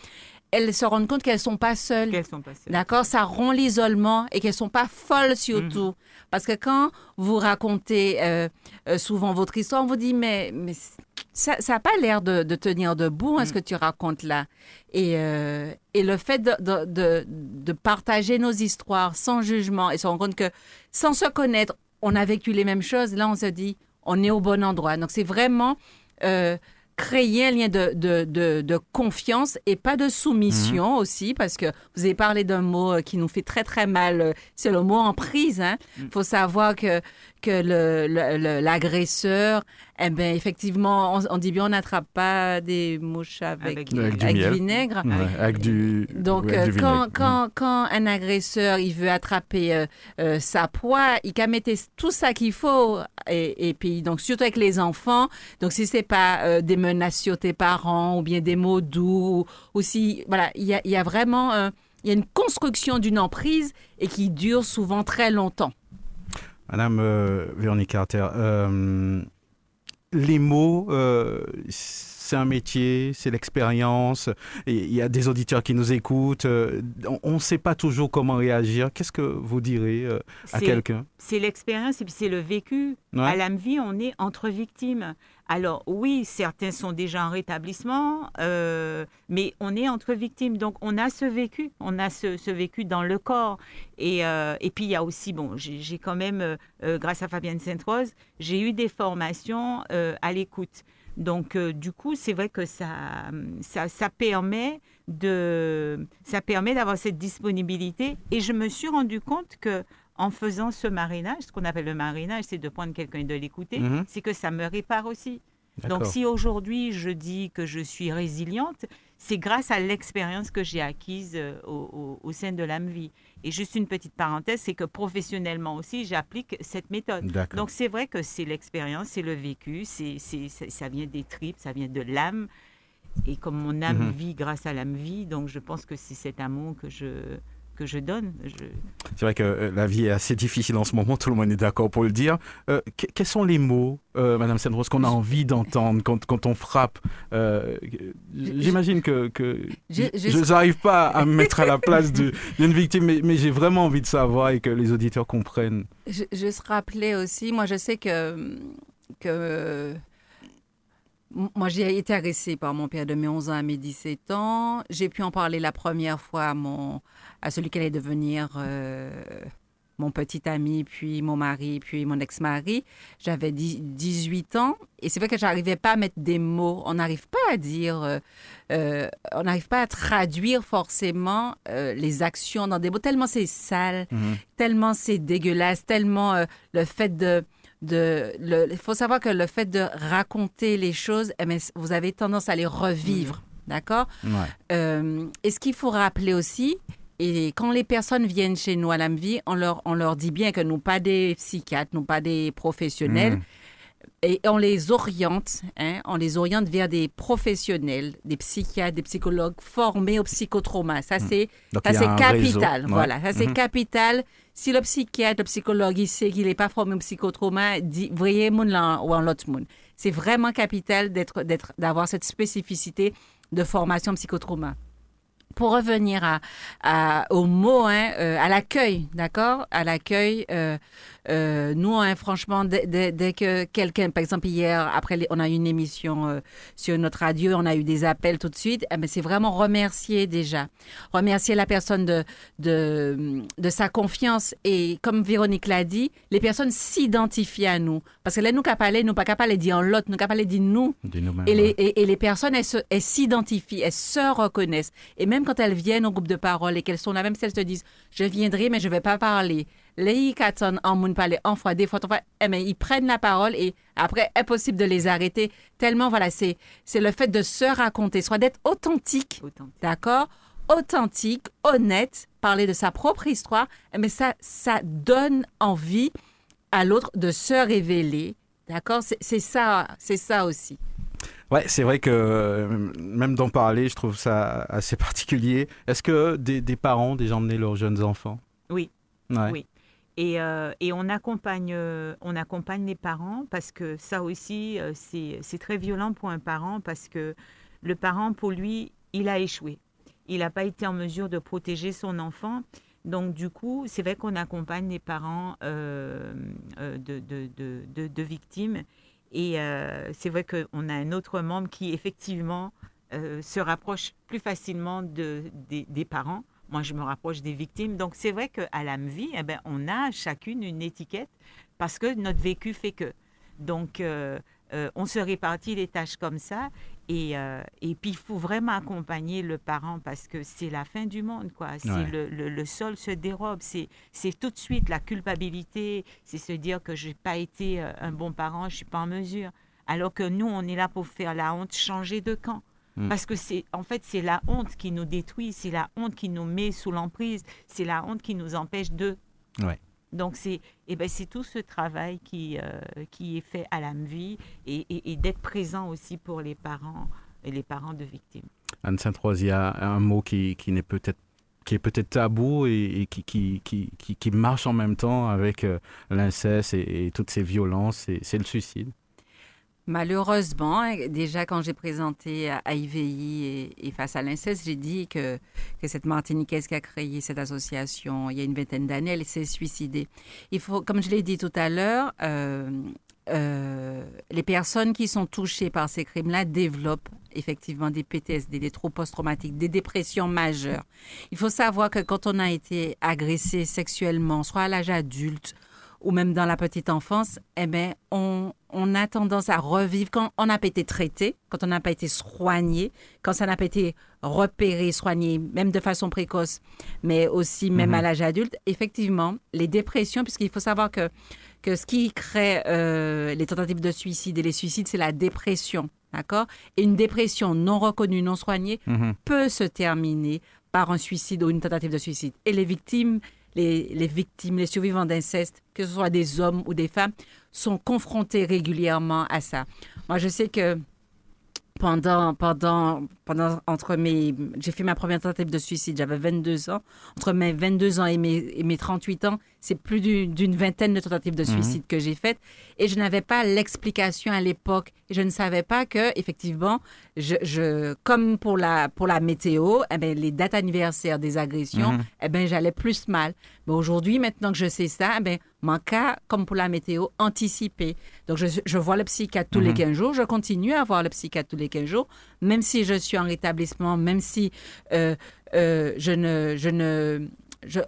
elles se rendent compte qu'elles sont pas seules. Qu'elles sont pas seules. D'accord? Ça rompt l'isolement et qu'elles sont pas folles surtout. Parce que quand vous racontez euh, euh, souvent votre histoire, on vous dit, mais, mais ça n'a pas l'air de, de tenir debout, hein, ce que tu racontes là. Et, euh, et le fait de, de, de, de partager nos histoires sans jugement et se rendre compte que sans se connaître, on a vécu les mêmes choses, là, on se dit, on est au bon endroit. Donc, c'est vraiment euh, créer un lien de, de, de, de confiance et pas de soumission aussi, parce que vous avez parlé d'un mot euh, qui nous fait très, très mal. euh, C'est le mot emprise. Il hein. faut savoir que, que l'agresseur, eh ben, effectivement, on, on dit bien, on n'attrape pas des mouches avec, Avec- Avec du avec miel. vinaigre. Ouais, avec du. Donc, ouais, euh, du quand, quand, quand un agresseur il veut attraper euh, euh, sa proie, il qu'à mettre tout ça qu'il faut. Et, et puis, donc, surtout avec les enfants. Donc, si c'est pas euh, des menaces sur tes parents ou bien des mots doux, ou si, voilà, il y a, y a vraiment euh, il y a une construction d'une emprise et qui dure souvent très longtemps. Madame euh, Véronique Carter, euh, les mots, euh, c'est un métier, c'est l'expérience. Il y a des auditeurs qui nous écoutent. euh, on ne sait pas toujours comment réagir. Qu'est-ce que vous direz à quelqu'un? C'est l'expérience et puis c'est le vécu. Ouais. À l'âme-vie, on est entre victimes. Alors oui, certains sont déjà en rétablissement, euh, mais on est entre victimes. Donc on a ce vécu, on a ce, vécu dans le corps. Et, euh, et puis il y a aussi, bon, j'ai quand même, euh, grâce à Fabienne Sainte-Rose, j'ai eu des formations à l'écoute. Donc du coup, c'est vrai que ça, ça, ça permet de, ça permet d'avoir cette disponibilité. Et je me suis rendu compte que en faisant ce marinage, ce qu'on appelle le marinage, c'est de prendre quelqu'un et de l'écouter, Mhm. c'est que ça me répare aussi. Donc si aujourd'hui je dis que je suis résiliente, c'est grâce à l'expérience que j'ai acquise euh, au, au- au sein de l'âme vie. Et juste une petite parenthèse, c'est que professionnellement aussi, j'applique cette méthode. Donc c'est vrai que c'est l'expérience, c'est le vécu, c'est- ça vient des tripes, ça vient de l'âme. Et comme mon âme Mhm. vit grâce à l'âme vie, donc je pense que c'est cet amour que je, que je donne. Je- C'est vrai que euh, la vie est assez difficile en ce moment, tout le monde est d'accord pour le dire. Euh, que- quels sont les mots, euh, Madame Sandrose, qu'on a envie d'entendre quand, quand on frappe euh, J'imagine que, que Je- n'arrive pas à me mettre à la place d'une victime, mais, mais j'ai vraiment envie de savoir et que les auditeurs comprennent. Je, je se rappelais aussi, moi je sais que, que moi j'ai été agressée par mon père de mes 11 ans à mes 17 ans. J'ai pu en parler la première fois à, mon, à celui qui allait devenir euh, mon petit ami, puis mon mari, puis mon ex-mari. J'avais dix- 18 ans et c'est vrai que j'arrivais pas à mettre des mots. On n'arrive pas à dire, euh, euh, on n'arrive pas à traduire forcément euh, les actions dans des mots, tellement c'est sale tellement c'est dégueulasse, tellement le fait de... de il faut savoir que le fait de raconter les choses, eh bien, vous avez tendance à les revivre, d'accord? Ouais. Euh, Et ce qu'il faut rappeler aussi, et quand les personnes viennent chez nous à l'AMVI, on leur, on leur dit bien que nous pas des psychiatres, nous pas des professionnels, Mhm. Et on les oriente, hein, on les oriente vers des professionnels, des psychiatres, des psychologues formés au psychotrauma. Ça, c'est a c'est un capital. Voilà, ça, c'est Mhm. capital. Si le psychiatre, le psychologue, il sait qu'il n'est pas formé au psychotrauma, dit, voyez, moun là, ou en l'autre moun. C'est vraiment capital d'être, d'être, d'avoir cette spécificité de formation psychotrauma. Pour revenir à, à- au mot, hein, euh, à l'accueil, d'accord? À l'accueil, euh, euh, nous, hein, franchement, dès, dès- dès que quelqu'un, par exemple, hier, après, on a eu une émission euh, sur notre radio, on a eu des appels tout de suite, eh ben, c'est vraiment remercier déjà. Remercier la personne de, de, de sa confiance. Et comme Véronique l'a dit, les personnes s'identifient à nous. Parce que là, nous, qu'à parler, nous, pas capables de dire l'autre, nous, capables de dire nous. Et les, et, et les personnes, elles se- elles s'identifient, elles se reconnaissent. Et même quand elles viennent au groupe de parole et qu'elles sont là, même si elles te disent, je viendrai, mais je ne vais pas parler. Les Katon en moun parler en fois, des fois, trois fois, eh ils prennent la parole et après, impossible de les arrêter. Tellement, voilà, c'est, c'est le fait de se raconter, soit d'être authentique, Autant. d'accord? Authentique, honnête, parler de sa propre histoire, eh ben, ça, ça donne envie à l'autre de se révéler, d'accord? C'est, c'est ça, c'est ça aussi. Ouais, c'est vrai que euh, même d'en parler, je trouve ça assez particulier. Est-ce que des, des parents déjà emmené leurs jeunes enfants? Oui. Ouais. Oui. Et, euh, et on, accompagne, euh, on accompagne les parents parce que ça aussi, euh, c'est très violent pour un parent parce que le parent, pour lui, il a échoué. il n'a pas été en mesure de protéger son enfant. Donc, du coup, c'est vrai qu'on accompagne les parents euh, de, de, de, victimes. Et c'est vrai qu'on a un autre membre qui, effectivement, se rapproche plus facilement de, des, parents. Moi, je me rapproche des victimes. Donc, c'est vrai qu'à l'AMVI, eh ben, on a chacune une étiquette parce que notre vécu fait que. Donc, on se répartit les tâches comme ça. Et, euh, et puis, il faut vraiment accompagner le parent parce que c'est la fin du monde, quoi. C'est le, le, sol se dérobe. C'est, c'est tout de suite la culpabilité. C'est se dire que je n'ai pas été euh, un bon parent, je ne suis pas en mesure. Alors que nous, on est là pour faire la honte, changer de camp. Hmm. Parce que c'est, en fait, c'est la honte qui nous détruit, c'est la honte qui nous met sous l'emprise, c'est la honte qui nous empêche de. Ouais. Donc, c'est eh ben, tout ce travail qui, euh, qui est fait à l'AMVI et, et, d'être présent aussi pour les parents et les parents de victimes. Anne Saint-Rose, il y a un mot qui, qui n'est peut-être qui est peut-être tabou et, qui, qui, qui, qui, marche en même temps avec euh, l'inceste et, toutes ces violences, c'est le suicide. Malheureusement, déjà quand j'ai présenté à IVI et, face à l'inceste, j'ai dit que, que cette Martiniquaise qui a créé cette association il y a une vingtaine d'années, elle s'est suicidée. Il faut, comme je l'ai dit tout à l'heure, euh, euh, les personnes qui sont touchées par ces crimes-là développent effectivement des PTSD, des troubles post-traumatiques, des dépressions majeures. Il faut savoir que quand on a été agressé sexuellement, soit à l'âge adulte ou même dans la petite enfance, eh bien, on, on a tendance à revivre quand on n'a pas été traité, quand on n'a pas été soigné, quand ça n'a pas été repéré, soigné, même de façon précoce, mais aussi même mhm. à l'âge adulte. Effectivement, les dépressions, puisqu'il faut savoir que, que ce qui crée euh, les tentatives de suicide et les suicides, c'est la dépression. D'accord? Et une dépression non reconnue, non soignée, mhm. peut se terminer par un suicide ou une tentative de suicide. Et les victimes les, victimes, les survivants d'inceste, que ce soit des hommes ou des femmes, sont confrontés régulièrement à ça. Moi, je sais que pendant, pendant, pendant, entre mes, j'ai fait ma première tentative de suicide, j'avais 22 ans. Entre mes 22 ans et mes, et mes 38 ans, c'est plus d'une vingtaine de tentatives de mhm. suicide que j'ai faites. Et je n'avais pas l'explication à l'époque. Je ne savais pas que, effectivement, je, je, comme pour la, pour la météo, eh bien, les dates anniversaires des agressions, mhm. eh bien, j'allais plus mal. Mais aujourd'hui, maintenant que je sais ça, eh bien, mon cas, comme pour la météo, anticipé. Donc, je, je vois le psychiatre tous les 15 mhm. jours. Je continue à voir le psychiatre tous les 15 jours, même si je suis en rétablissement, même si euh, euh, je ne, je ne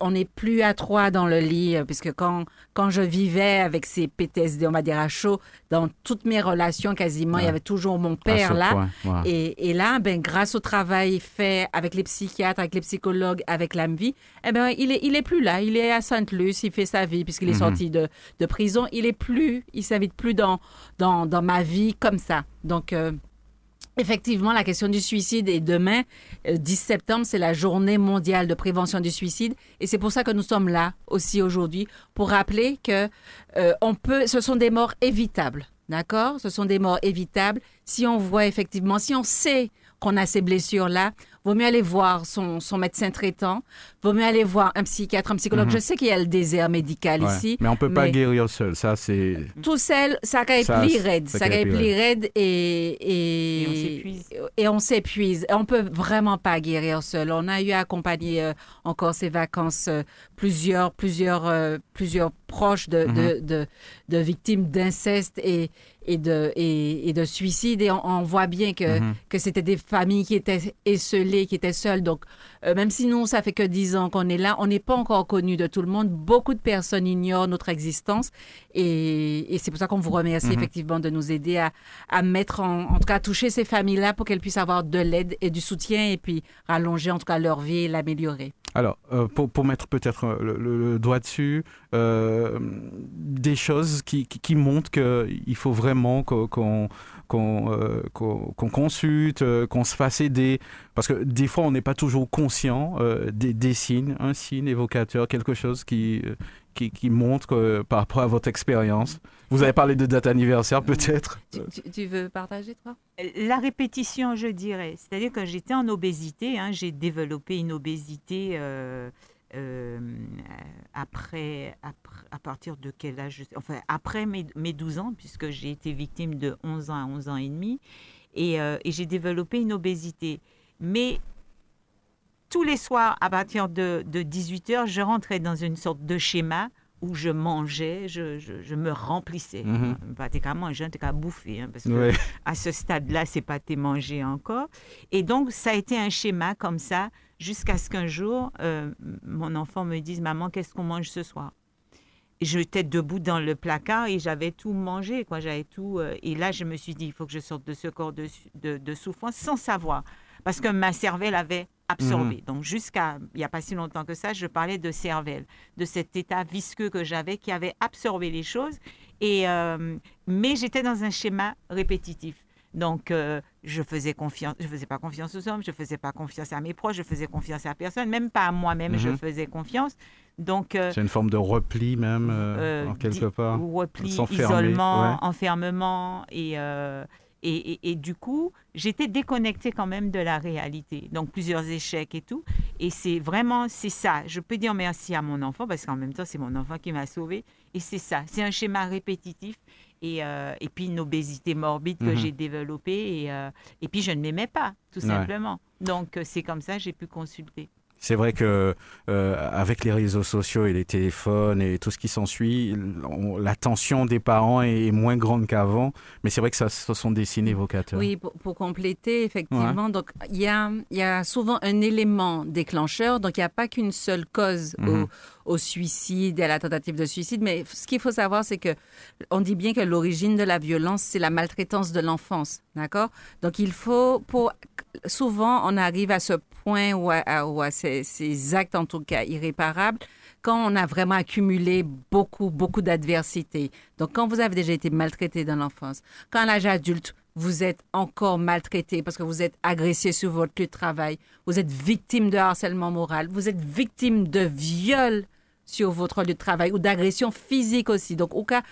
on n'est plus à trois dans le lit, euh, puisque quand, quand je vivais avec ces PTSD, on va dire à chaud, dans toutes mes relations quasiment, il y avait toujours mon père là. Et, et, là, ben, grâce au travail fait avec les psychiatres, avec les psychologues, avec l'AMVI, eh ben, il est, il est plus là. Il est à Sainte-Luce, il fait sa vie puisqu'il est mhm. sorti de, de, prison. Il est plus, il s'invite plus dans, dans, dans ma vie comme ça. Donc, euh, Effectivement, la question du suicide est demain, 10 euh, septembre, c'est la journée mondiale de prévention du suicide. Et c'est pour ça que nous sommes là aussi aujourd'hui, pour rappeler que euh, on peut, ce sont des morts évitables. D'accord? Ce sont des morts évitables si on voit effectivement, si on sait qu'on a ces blessures-là, vaut mieux aller voir son, son, médecin traitant, vaut mieux aller voir un psychiatre, un psychologue. Mhm. Je sais qu'il y a le désert médical ici. Mais on ne peut pas guérir seul, ça c'est... Tout seul, ça va être plus raide. Ça va être plus raide et, et, et on s'épuise. Et on ne peut vraiment pas guérir seul. On a eu à accompagner euh, encore ces vacances euh, plusieurs, plusieurs, euh, plusieurs proches de, de, mhm. de, de victimes d'inceste et, et de, et, de suicide. Et on, voit bien que, mhm. que c'était des familles qui étaient esselées, qui étaient seules. Donc, euh, même si nous, ça fait que dix ans qu'on est là, on n'est pas encore connu de tout le monde. Beaucoup de personnes ignorent notre existence. Et, et c'est pour ça qu'on vous remercie mhm. effectivement de nous aider à, à mettre, en, en tout cas, à toucher ces familles-là pour qu'elles puissent avoir de l'aide et du soutien et puis rallonger en tout cas leur vie et l'améliorer. Alors, euh, pour, pour, mettre peut-être euh, le, doigt dessus, euh, des choses qui, qui, montrent qu'il faut vraiment qu'on qu'on consulte, qu'on se fasse aider, parce que des fois on n'est pas toujours conscient des, signes, un signe évocateur, quelque chose qui, qui, montre par rapport à votre expérience. Vous avez parlé de date anniversaire peut-être. Tu, veux partager toi? La répétition, je dirais. C'est-à-dire que j'étais en obésité, hein, j'ai développé une obésité euh, euh, après, à partir de quel âge? Enfin, après mes, mes 12 ans, puisque j'ai été victime de 11 ans à 11 ans et demi, et, euh, et j'ai développé une obésité. Mais tous les soirs, à partir de, de 18h, je rentrais dans une sorte de schéma où je mangeais, je, je, me remplissais. Mm -hmm. je n'étais qu'à bouffer, hein, parce que à ce stade-là, c'est pas tes manger encore. Et donc, ça a été un schéma comme ça, jusqu'à ce qu'un jour, euh, mon enfant me dise, maman, qu'est-ce qu'on mange ce soir? J'étais debout dans le placard et j'avais tout mangé, quoi. J'avais tout. Euh, et là, je me suis dit, il faut que je sorte de ce corps de, de, de souffrance sans savoir, parce que ma cervelle avait absorbé. Mhm. Donc jusqu'à il n'y a pas si longtemps que ça, je parlais de cervelle, de cet état visqueux que j'avais qui avait absorbé les choses. Et, euh, mais j'étais dans un schéma répétitif. Donc, euh, je faisais confiance, je faisais pas confiance aux hommes, je faisais pas confiance à mes proches, je faisais confiance à personne, même pas à moi-même, je mhm. faisais confiance. Donc, euh, c'est une forme de repli même, en quelque part. Repli, isolement, enfermement et et, du coup, j'étais déconnectée quand même de la réalité. Donc, plusieurs échecs et tout. Et c'est vraiment, c'est ça. Je peux dire merci à mon enfant parce qu'en même temps, c'est mon enfant qui m'a sauvée. Et c'est ça. C'est un schéma répétitif. Et, euh, et puis une obésité morbide que mhm. j'ai développée. Et, euh, et puis, je ne m'aimais pas, tout simplement. Donc, c'est comme ça que j'ai pu consulter. C'est vrai que euh, avec les réseaux sociaux et les téléphones et tout ce qui s'ensuit, l'attention des parents est moins grande qu'avant. Mais c'est vrai que ça, ce sont des signes évocateurs. Oui, pour, compléter, effectivement, donc il y a, y a, souvent un élément déclencheur. Donc il n'y a pas qu'une seule cause au, mhm. Au, suicide à la tentative de suicide. Mais ce qu'il faut savoir, c'est que on dit bien que l'origine de la violence, c'est la maltraitance de l'enfance, d'accord? Donc il faut, pour souvent, on arrive à ce point ou à, ces, actes, en tout cas irréparables, quand on a vraiment accumulé beaucoup, beaucoup d'adversité. Donc, quand vous avez déjà été maltraité dans l'enfance, quand à l'âge adulte, vous êtes encore maltraité parce que vous êtes agressé sur votre lieu de travail, vous êtes victime de harcèlement moral, vous êtes victime de viol sur votre lieu de travail ou d'agression physique aussi. Donc, au cas,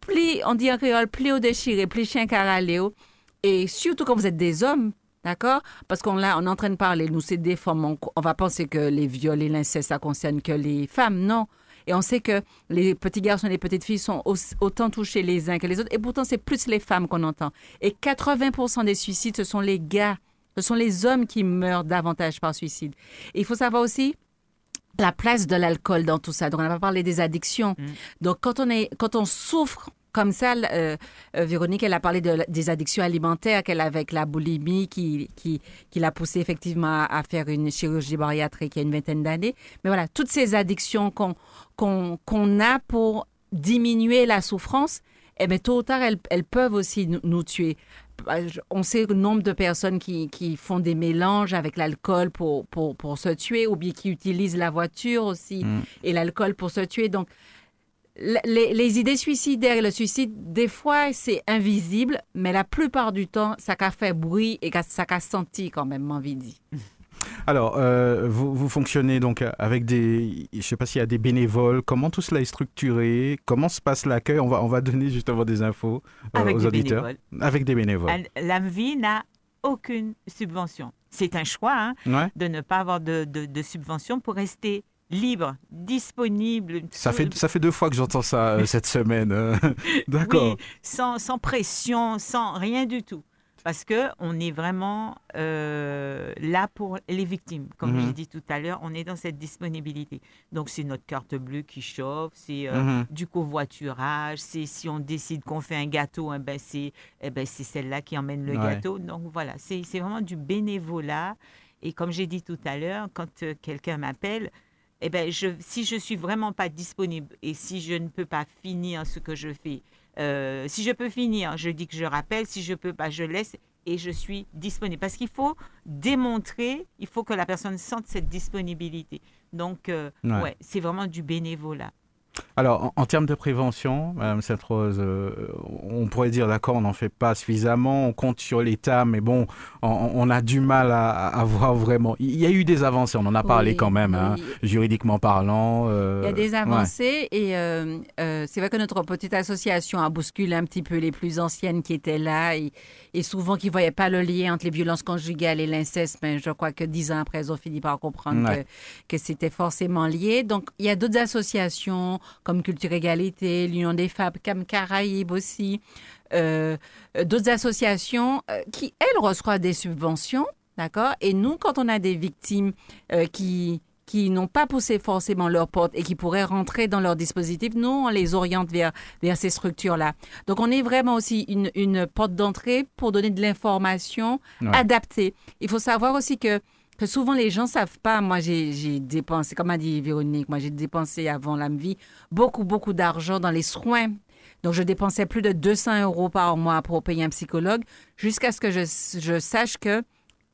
pli, on dit en créole, pli au déchiré, pli chien caraléo. Et surtout quand vous êtes des hommes, D'accord? Parce qu'on on est en train de parler, nous, c'est des. On, va penser que les viols et l'inceste, ça concerne que les femmes. Non. Et on sait que les petits garçons et les petites filles sont autant touchés les uns que les autres. Et pourtant, c'est plus les femmes qu'on entend. Et 80% des suicides, ce sont les gars. Ce sont les hommes qui meurent davantage par suicide. Il faut savoir aussi la place de l'alcool dans tout ça. Donc, on n'a pas parlé des addictions. Mm. Donc, quand on, est, quand on souffre comme ça, euh, euh, Véronique, elle a parlé de, des addictions alimentaires qu'elle a avec la boulimie qui, qui, qui l'a poussée effectivement à, faire une chirurgie bariatrique il y a une vingtaine d'années. Mais voilà, toutes ces addictions qu'on qu'on a pour diminuer la souffrance, eh bien, tôt ou tard, elles, elles peuvent aussi nous, tuer. Bah, on sait le nombre de personnes qui, qui font des mélanges avec l'alcool pour, pour, pour, se tuer ou bien qui utilisent la voiture aussi mm. et l'alcool pour se tuer. Donc, les, idées suicidaires et le suicide, des fois, c'est invisible, mais la plupart du temps, ça a fait bruit et ça a senti quand même, envie dit. Alors, euh, vous, fonctionnez donc avec des, je ne sais pas s'il y a des bénévoles. Comment tout cela est structuré? Comment se passe l'accueil? On va, on va donner justement des infos euh, aux auditeurs. Avec des bénévoles. L'AMVI n'a aucune subvention. C'est un choix hein, de ne pas avoir de, de, de subvention pour rester libre, disponible. Ça fait, ça fait deux fois que j'entends ça euh, cette semaine. Euh. D'accord. Oui, sans, sans, pression, sans rien du tout. Parce que on est vraiment euh, là pour les victimes. Comme mhm. j'ai dit tout à l'heure, on est dans cette disponibilité. Donc, c'est notre carte bleue qui chauffe, c'est mhm. du covoiturage, c'est si on décide qu'on fait un gâteau, eh ben c'est eh ben celle-là qui emmène le gâteau. Donc, voilà, c'est vraiment du bénévolat. Et comme j'ai dit tout à l'heure, quand quelqu'un m'appelle, eh ben, je, si je suis vraiment pas disponible et si je ne peux pas finir ce que je fais, euh, si je peux finir, je dis que je rappelle, si je peux pas, je laisse et je suis disponible. Parce qu'il faut démontrer, il faut que la personne sente cette disponibilité. Donc, euh, ouais c'est vraiment du bénévolat. Alors, en, termes de prévention, Madame Sainte-Rose, euh, on pourrait dire, d'accord, on n'en fait pas suffisamment, on compte sur l'État, mais bon, on, a du mal à, voir vraiment. Il y a eu des avancées, on en a parlé quand même, hein, juridiquement parlant. Euh, il y a des avancées et euh, c'est vrai que notre petite association a bousculé un petit peu les plus anciennes qui étaient là et, souvent qui ne voyaient pas le lien entre les violences conjugales et l'inceste, mais je crois que dix ans après, ils ont fini par comprendre que, que c'était forcément lié. Donc, il y a d'autres associations comme Culture Égalité, l'Union des femmes, Cam Caraïbes aussi, euh, d'autres associations euh, qui, elles, reçoivent des subventions, D'accord? Et nous, quand on a des victimes euh, qui qui n'ont pas poussé forcément leur porte et qui pourraient rentrer dans leur dispositif, nous, on les oriente vers, vers ces structures-là. Donc, on est vraiment aussi une, une porte d'entrée pour donner de l'information adaptée. Il faut savoir aussi que que souvent les gens savent pas. Moi, j'ai dépensé, comme a dit Véronique, moi j'ai dépensé avant la vie beaucoup, beaucoup d'argent dans les soins. Donc, je dépensais plus de 200 euros par mois pour payer un psychologue jusqu'à ce que je, je sache que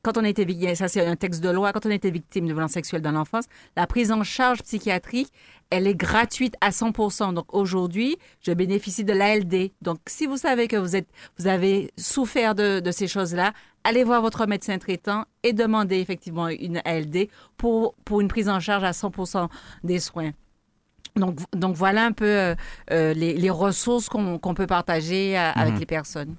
quand on victime, ça c'est un texte de loi, quand on été victime de violence sexuelle dans l'enfance, la prise en charge psychiatrique, elle est gratuite à 100%. Donc aujourd'hui, je bénéficie de l'ALD. Donc si vous savez que vous êtes, vous avez souffert de, ces choses-là, allez voir votre médecin traitant et demandez effectivement une ALD pour, pour une prise en charge à 100% des soins. Donc, donc voilà un peu euh, euh, les, ressources qu'on peut partager avec mhm. les personnes.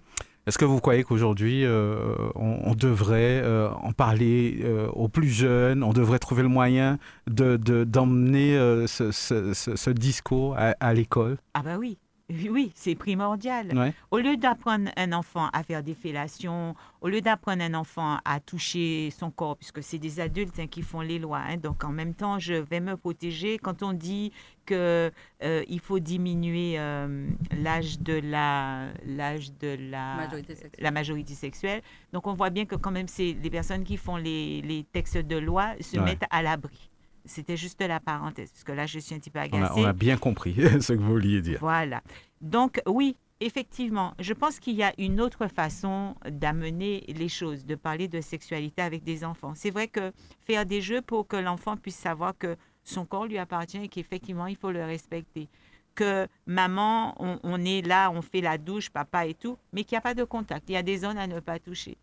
Est-ce que vous croyez qu'aujourd'hui, euh, on, devrait euh, en parler euh, aux plus jeunes, on devrait trouver le moyen d'emmener de, d'emmener ce, ce, ce, discours à, à l'école? Ah bah oui, oui, c'est primordial. Au lieu d'apprendre un enfant à faire des fellations, au lieu d'apprendre un enfant à toucher son corps, puisque c'est des adultes hein, qui font les lois, hein, donc en même temps, je vais me protéger. Quand on dit qu'il euh, faut diminuer euh, l'âge de la l'âge de la majorité, la majorité sexuelle, donc on voit bien que quand même c'est les personnes qui font les, les textes de loi se mettent à l'abri. C'était juste la parenthèse, parce que là, je suis un petit peu agacée. On a, bien compris ce que vous vouliez dire. Voilà. Donc, oui, effectivement, je pense qu'il y a une autre façon d'amener les choses, de parler de sexualité avec des enfants. C'est vrai que faire des jeux pour que l'enfant puisse savoir que son corps lui appartient et qu'effectivement, il faut le respecter. Que maman, on, on, est là, on fait la douche, papa et tout, mais qu'il n'y a pas de contact. Il y a des zones à ne pas toucher.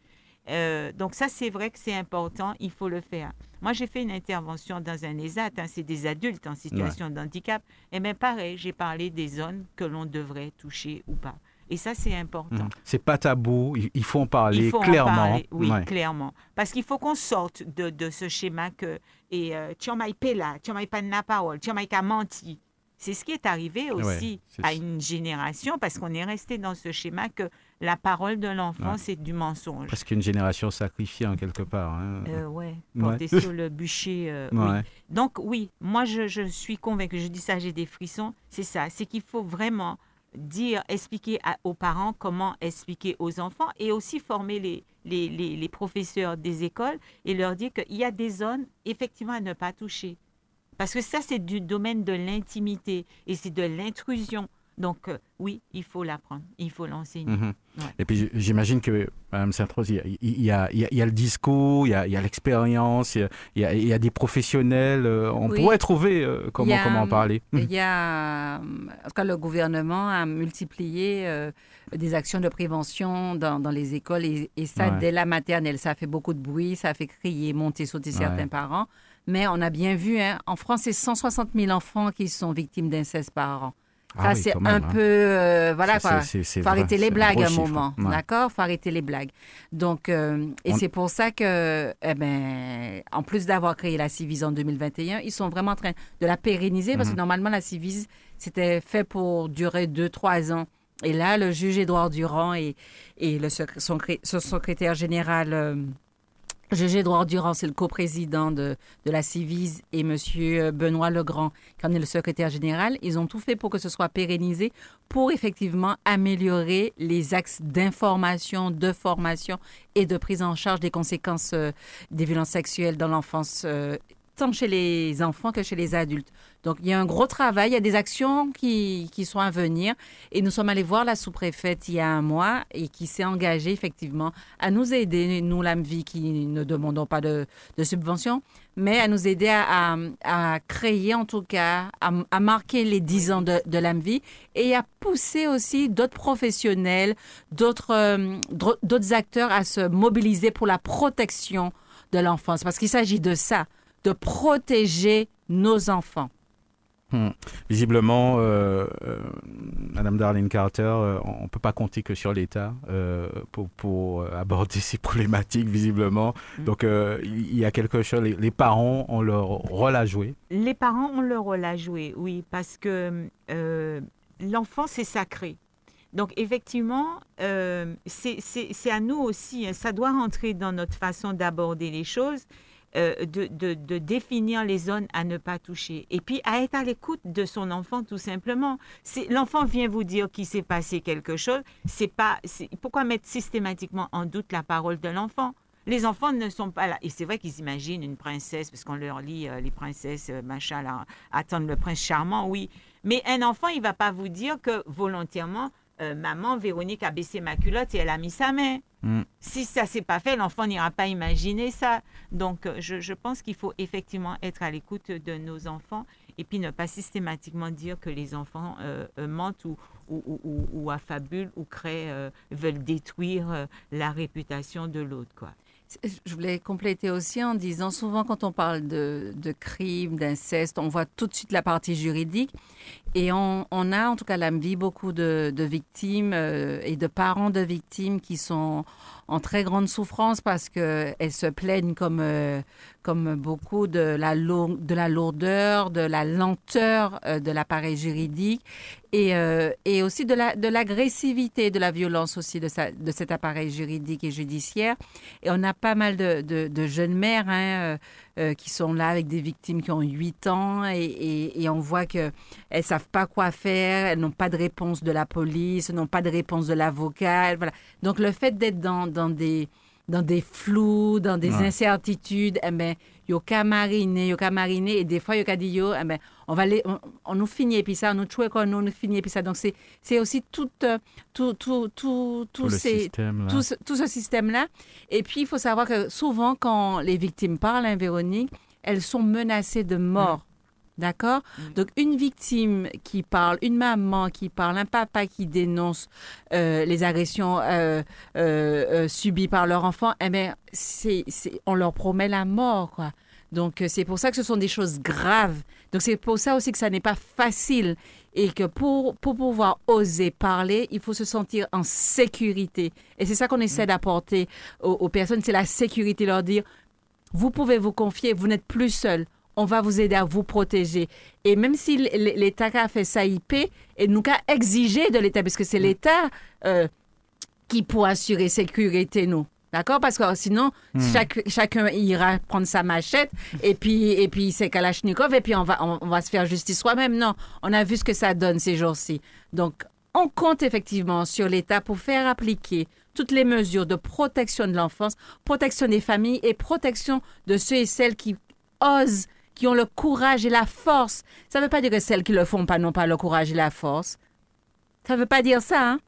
Euh, donc ça, c'est vrai que c'est important, il faut le faire. Moi, j'ai fait une intervention dans un ESAT, hein, c'est des adultes en situation de handicap, et bien pareil, j'ai parlé des zones que l'on devrait toucher ou pas. Et ça, c'est important. Mmh. C'est pas tabou, il faut en parler faut clairement. En parler, oui, clairement. Parce qu'il faut qu'on sorte de, de, ce schéma que et euh, tu là, tu pas la parole, tu menti. C'est ce qui est arrivé aussi à une génération parce qu'on est resté dans ce schéma que la parole de l'enfant, c'est du mensonge. Parce qu'une génération sacrifiée en quelque part. Hein. Euh, ouais, portée sur le bûcher. Euh, oui. Donc oui, moi je, suis convaincue, je dis ça, j'ai des frissons, c'est ça, c'est qu'il faut vraiment dire, expliquer aux parents comment expliquer aux enfants et aussi former les, les, les professeurs des écoles et leur dire qu'il y a des zones effectivement à ne pas toucher. Parce que ça, c'est du domaine de l'intimité et c'est de l'intrusion. Donc, euh, oui, il faut l'apprendre, il faut l'enseigner. Mhm. Et puis, j'imagine que, Mme Saint-Rose, il, y a, le discours, il y a, l'expérience, il, y a, des professionnels. Euh, on pourrait trouver euh, comment, comment en parler. Il y a, en tout cas, le gouvernement a multiplié des actions de prévention dans, les écoles et, ça, dès la maternelle. Ça fait beaucoup de bruit, ça fait crier, monter, sauter certains parents. Mais on a bien vu, hein, en France, c'est 160 000 enfants qui sont victimes d'inceste par an. Ah ça, c'est un hein. peu. Euh, voilà, quoi. faut arrêter les blagues à un moment. D'accord? Faut arrêter les blagues. Donc, euh, et c'est pour ça que, eh ben, en plus d'avoir créé la Civise en 2021, ils sont vraiment en train de la pérenniser parce que mhm. normalement, la Civise, c'était fait pour durer deux, trois ans. Et là, le juge Édouard Durand et, et le son, secrétaire général. Euh, Gégé Edouard Durand, c'est le coprésident de, de la Civise, et M. Benoît Legrand, qui en est le secrétaire général. Ils ont tout fait pour que ce soit pérennisé, pour effectivement améliorer les axes d'information, de formation et de prise en charge des conséquences euh, des violences sexuelles dans l'enfance euh, tant chez les enfants que chez les adultes. Donc, il y a un gros travail, il y a des actions qui, qui sont à venir. Et nous sommes allés voir la sous-préfète il y a un mois et qui s'est engagée effectivement à nous aider, nous, l'AMVI, qui ne demandons pas de, de subvention, mais à nous aider à, à, créer, en tout cas, à, marquer les 10 ans de, de l'AMVI et à pousser aussi d'autres professionnels, euh, d'autres acteurs à se mobiliser pour la protection de l'enfance. Parce qu'il s'agit de ça de protéger nos enfants. Hmm. Visiblement, euh, euh, Madame Darlene Carter, euh, on ne peut pas compter que sur l'État pour, pour, aborder ces problématiques, visiblement. Hmm. Donc, il y a quelque chose, les, parents ont leur rôle à jouer. Les parents ont leur rôle à jouer, oui, parce que l'enfant, c'est sacré. Donc, effectivement, euh, c'est à nous aussi, hein, ça doit rentrer dans notre façon d'aborder les choses, euh, de, de, définir les zones à ne pas toucher. Et puis, à être à l'écoute de son enfant, tout simplement. L'enfant vient vous dire qu'il s'est passé quelque chose, c'est pas... Pourquoi mettre systématiquement en doute la parole de l'enfant? Les enfants ne sont pas là. Et c'est vrai qu'ils imaginent une princesse, parce qu'on leur lit euh, les princesses, machin, là, attendre le prince charmant, oui. Mais un enfant, il va pas vous dire que volontairement, euh, maman, Véronique a baissé ma culotte et elle a mis sa main. Mm. Si ça s'est pas fait, l'enfant n'ira pas imaginer ça. Donc, euh, je, pense qu'il faut effectivement être à l'écoute de nos enfants et puis ne pas systématiquement dire que les enfants euh, mentent ou, ou, ou, ou, affabulent ou créent, veulent détruire la réputation de l'autre, quoi. Je voulais compléter aussi en disant souvent quand on parle de, de crimes, d'inceste, on voit tout de suite la partie juridique et on, a en tout cas la vie beaucoup de, de victimes euh, et de parents de victimes qui sont en très grande souffrance parce qu'elles se plaignent comme, euh, comme beaucoup de la, de la lourdeur, de la lenteur euh, de l'appareil juridique et, euh, et aussi de l'agressivité, la, de, de la violence aussi de, de cet appareil juridique et judiciaire. Et on a pas mal de, de, jeunes mères hein, qui sont là avec des victimes qui ont 8 ans et, et, on voit qu'elles ne savent pas quoi faire, elles n'ont pas de réponse de la police, n'ont pas de réponse de l'avocat. Voilà. Donc le fait d'être dans, dans des dans des flous, dans des incertitudes, eh ben, yo qu'à mariner, yo et des fois, yo qu'à dire, eh ben, on va les, on, nous finit, et puis ça, on nous tue, on nous finit, et puis ça. Donc, c'est, c'est aussi tout, euh, tout, tout, tout, tout, ces, tout, tout, ce système-là. Et puis, il faut savoir que souvent, quand les victimes parlent, hein, Véronique, elles sont menacées de mort. D'accord? Donc, une victime qui parle, une maman qui parle, un papa qui dénonce euh, les agressions euh, euh, subies par leur enfant, eh bien, c'est, on leur promet la mort, quoi. Donc, c'est pour ça que ce sont des choses graves. Donc, c'est pour ça aussi que ça n'est pas facile et que pour, pour pouvoir oser parler, il faut se sentir en sécurité. Et c'est ça qu'on essaie mm. d'apporter aux, aux personnes, c'est la sécurité, leur dire, vous pouvez vous confier, vous n'êtes plus seul on va vous aider à vous protéger. Et même si l'État a fait ça IP, et nous a exigé de l'État, parce que c'est mm. l'État euh, qui pourra assurer sécurité, nous. D'accord? Parce que sinon, mm. chacun ira prendre sa machette et puis, et puis c'est Kalachnikov et puis on va, on, va se faire justice soi-même. Non, on a vu ce que ça donne ces jours-ci. Donc, on compte effectivement sur l'État pour faire appliquer toutes les mesures de protection de l'enfance, protection des familles et protection de ceux et celles qui osent qui ont le courage et la force. Ça ne veut pas dire que celles qui le font pas n'ont pas le courage et la force. Ça ne veut pas dire ça, hein?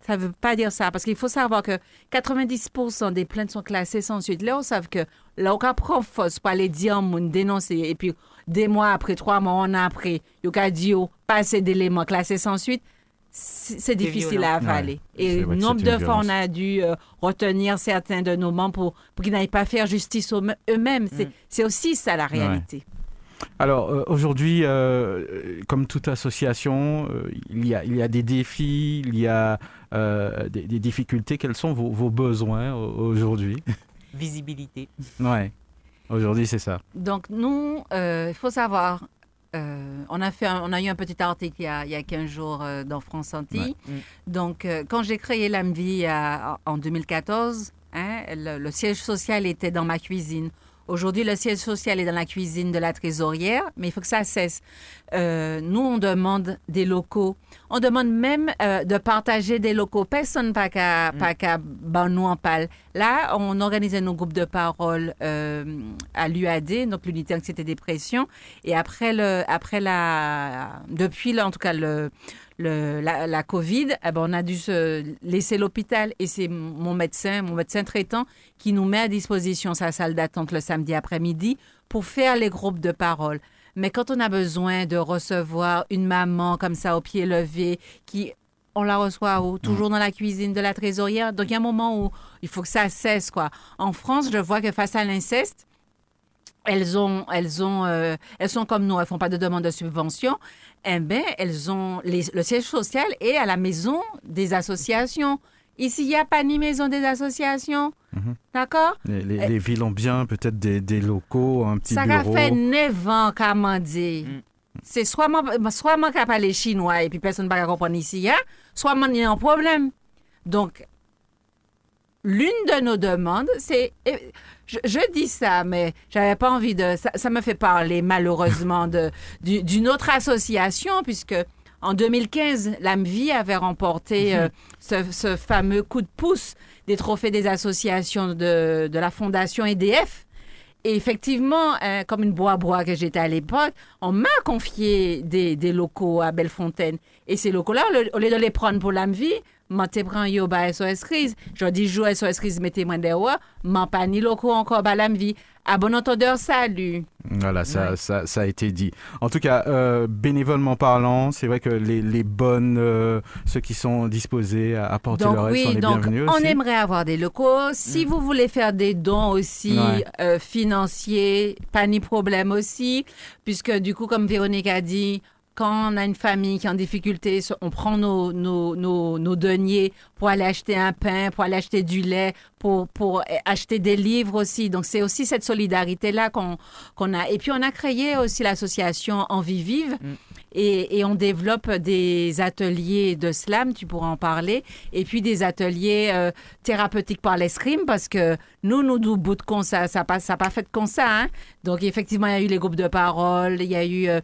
Ça ne veut pas dire ça, parce qu'il faut savoir que 90% des plaintes sont classées sans suite. Là, on sait que là, on prend force pour aller dire, on dénoncer, et puis des mois après, trois mois, on a après, il y a dit, pas assez d'éléments classés sans suite c'est difficile à avaler. Et nombre de fois, on a dû euh, retenir certains de nos membres pour, pour qu'ils n'aillent pas faire justice eux-mêmes. Mm. C'est aussi ça la réalité. Alors euh, aujourd'hui, euh, comme toute association, il, y a, il y a des défis, il y a des, difficultés. Quels sont vos, vos besoins aujourd'hui? Visibilité. Ouais. Aujourd'hui, c'est ça. Donc, nous, il faut savoir, euh, on, a fait on a eu un petit article il y a, il 15 jours euh, dans France Antilles. Donc, euh, quand j'ai créé l'AMVI en 2014, hein, le, siège social était dans ma cuisine. Aujourd'hui, le siège social est dans la cuisine de la trésorière, mais il faut que ça cesse. nous, on demande des locaux. On demande même de partager des locaux. Personne pas qu'à mm. pas qu'à nous en parle. Là, on organisait nos groupes de parole euh, à l'UAD, donc l'unité anxiété dépression. Et après le, après la, depuis là, en tout cas le, le la, la, Covid, eh ben, on a dû se laisser l'hôpital et c'est mon médecin, mon médecin traitant, qui nous met à disposition sa salle d'attente le samedi après-midi pour faire les groupes de parole. Mais quand on a besoin de recevoir une maman comme ça au pied levé qui on la reçoit où? Toujours dans la cuisine de la trésorière. Donc, il y a un moment où il faut que ça cesse, quoi. En France, je vois que face à l'inceste, elles ont, elles ont, euh, elles sont comme nous, elles font pas de demande de subvention. Eh bien, elles ont le siège social est à la maison des associations. Ici, il n'y a pas ni maison des associations. Mhm. D'accord? Les, villes ont bien peut-être des, locaux, un petit bureau. Ça a fait neuf ans, comment dire. Mm. C'est soit moi, soit moi qui parle chinois et puis personne ne va comprendre ici, hein? soit on est en problème. Donc, l'une de nos demandes, c'est. Je, dis ça, mais j'avais pas envie de. Ça, me fait parler, malheureusement, de, d'une autre association, puisque en 2015, l'AMVI avait remporté mhm. euh, ce, fameux coup de pouce des trophées des associations de, de la Fondation EDF. Et effectivement, hein, comme une bois-bois que j'étais à l'époque, on m'a confié des, locaux à Bellefontaine. Et ces locaux-là, au lieu de les prendre pour l'AMVI, je prends yo ba SOS crise. Je dis jour SOS crise mettez moi des rois, m'en pas ni locaux encore ba l'AMVI. À bon entendeur, salut. Voilà, ça, ça, ça, a été dit. En tout cas, euh, bénévolement parlant, c'est vrai que les, les bonnes, euh, ceux qui sont disposés à apporter leur aide sont les donc, bienvenus On aimerait avoir des locaux. Si mm. vous voulez faire des dons aussi euh, financiers, pas ni problème aussi, puisque du coup, comme Véronique a dit, quand on a une famille qui est en difficulté, on prend nos, nos, nos, nos, deniers pour aller acheter un pain, pour aller acheter du lait, pour, pour acheter des livres aussi. Donc, c'est aussi cette solidarité-là qu'on qu'on a. Et puis, on a créé aussi l'association Envie Vive. Mm. Et, et, on développe des ateliers de slam, tu pourras en parler, et puis des ateliers euh, thérapeutiques par l'escrime, parce que nous, nous, nous, bout de con, ça n'a pas, ça pas fait comme ça. Hein? Donc, effectivement, il y a eu les groupes de parole, il y a eu... Euh,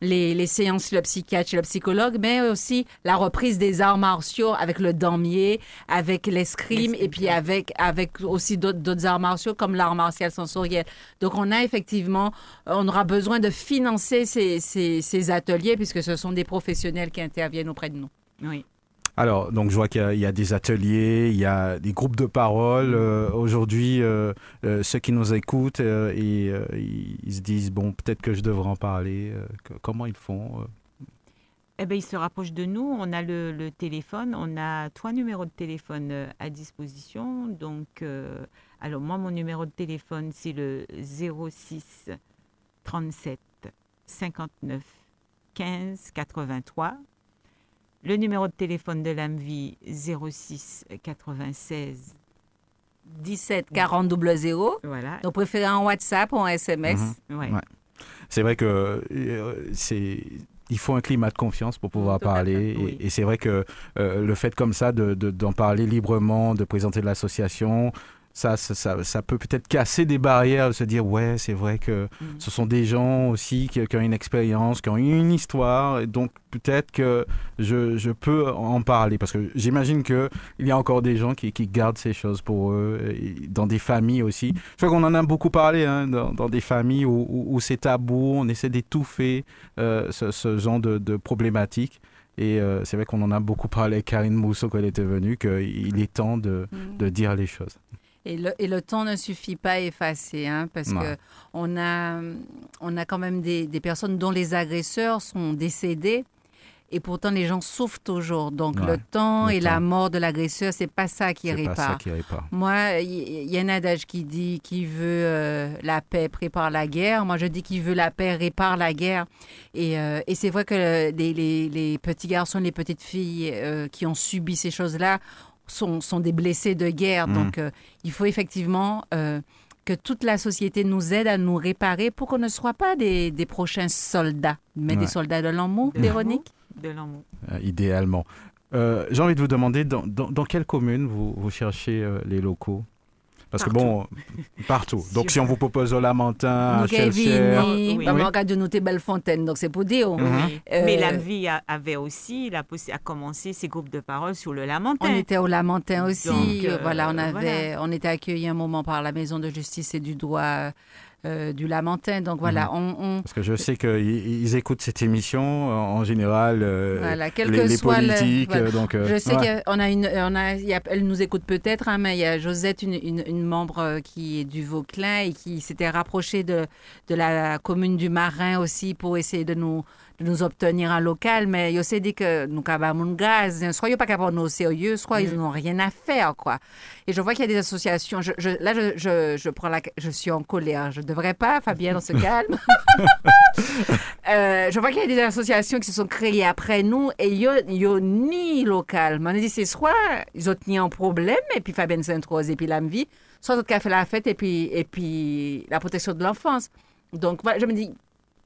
les, séances chez le psychiatre, chez le psychologue, mais aussi la reprise des arts martiaux avec le damier, avec l'escrime et puis avec, avec aussi d'autres arts martiaux comme l'art martial sensoriel. Donc, on a effectivement, on aura besoin de financer ces, ces, ces ateliers puisque ce sont des professionnels qui interviennent auprès de nous. Oui. Alors, donc je vois qu'il y, a des ateliers, il y a des groupes de parole. Euh, aujourd'hui, euh, euh, ceux qui nous écoutent, et, ils se disent, bon, peut-être que je devrais en parler. comment ils font eh bien, ils se rapprochent de nous. On a le, téléphone. On a trois numéros de téléphone à disposition. Donc, alors moi, mon numéro de téléphone, c'est le 06 37 59 15 83. Le numéro de téléphone de l'AMVI 06 96 17 40 00. Voilà. Donc, préférez en WhatsApp ou en SMS. Mhm. C'est vrai que euh, c'est il faut un climat de confiance pour pouvoir parler. Et, c'est vrai que euh, le fait comme ça d'en de, parler librement, de présenter l'association, ça, ça, ça, peut peut-être casser des barrières, se dire ouais, c'est vrai que mm. ce sont des gens aussi qui, ont une expérience, qui ont une histoire, et donc peut-être que je, je, peux en parler parce que j'imagine que il y a encore des gens qui, qui, gardent ces choses pour eux, dans des familles aussi. Je crois qu'on en a beaucoup parlé hein, dans, dans, des familles où, où, c'est tabou, on essaie d'étouffer euh, ce, ce, genre de, de problématiques. Et euh, c'est vrai qu'on en a beaucoup parlé avec Karine Mousseau quand elle était venue, qu'il est temps de, mm. de dire les choses. Et le, et le, temps ne suffit pas à effacer, hein, parce qu'on que on a, on a quand même des, des, personnes dont les agresseurs sont décédés. Et pourtant, les gens souffrent toujours. Donc, le temps et la mort de l'agresseur, c'est pas ça qui répare. Pas ça qui répare. Moi, il y, a un adage qui dit qui veut euh, la paix prépare la guerre. Moi, je dis qui veut la paix répare la guerre. Et, euh, et c'est vrai que les, les, les, petits garçons, les petites filles euh, qui ont subi ces choses-là sont, sont des blessés de guerre. Mm. Donc, euh, il faut effectivement euh, que toute la société nous aide à nous réparer pour qu'on ne soit pas des, des prochains soldats, mais des soldats de l'amour, Véronique? De l'amour. Euh, idéalement. J'ai envie de vous demander, dans, dans, dans quelle commune vous, vous cherchez les locaux? Parce que bon, partout. Donc si on vous propose au Lamentin, à Chelsea... Oui, oui. de noter Bellefontaine, donc c'est pour dire. Mhm. Euh, Mais la vie avait aussi la a commencé ses groupes de parole sur le Lamentin. On était au Lamentin aussi. Euh, voilà, on avait, on était accueillis un moment par la Maison de justice et du droit euh, du Lamentin. Donc voilà, mhm. on, Parce que je sais qu'ils écoutent cette émission en général, euh, voilà, quel les, que les soit politiques. donc, euh, je sais qu'on a une, on a, elle nous écoute peut-être, hein, mais il y a Josette, une, une, membre qui est du Vauclin et qui s'était rapprochée de, de la commune du Marin aussi pour essayer de nous de nous obtenir un local, mais s'est dit que nous avons gaz, soit ils pas capable de nous sérieux, soit ils mm. n'ont rien à faire, quoi. Et je vois qu'il y a des associations, je, là, je, je, prends la, je suis en colère, je ne devrais pas, Fabien, on se calme. euh, je vois qu'il y a des associations qui se sont créées après nous et il n'y ni local. On a dit, c'est soit ils ont tenu un problème, et puis Fabien Saint-Rose, et puis l'AMVI, soit d'autres qui a fait la fête, et puis, et puis la protection de l'enfance. Donc, je me dis,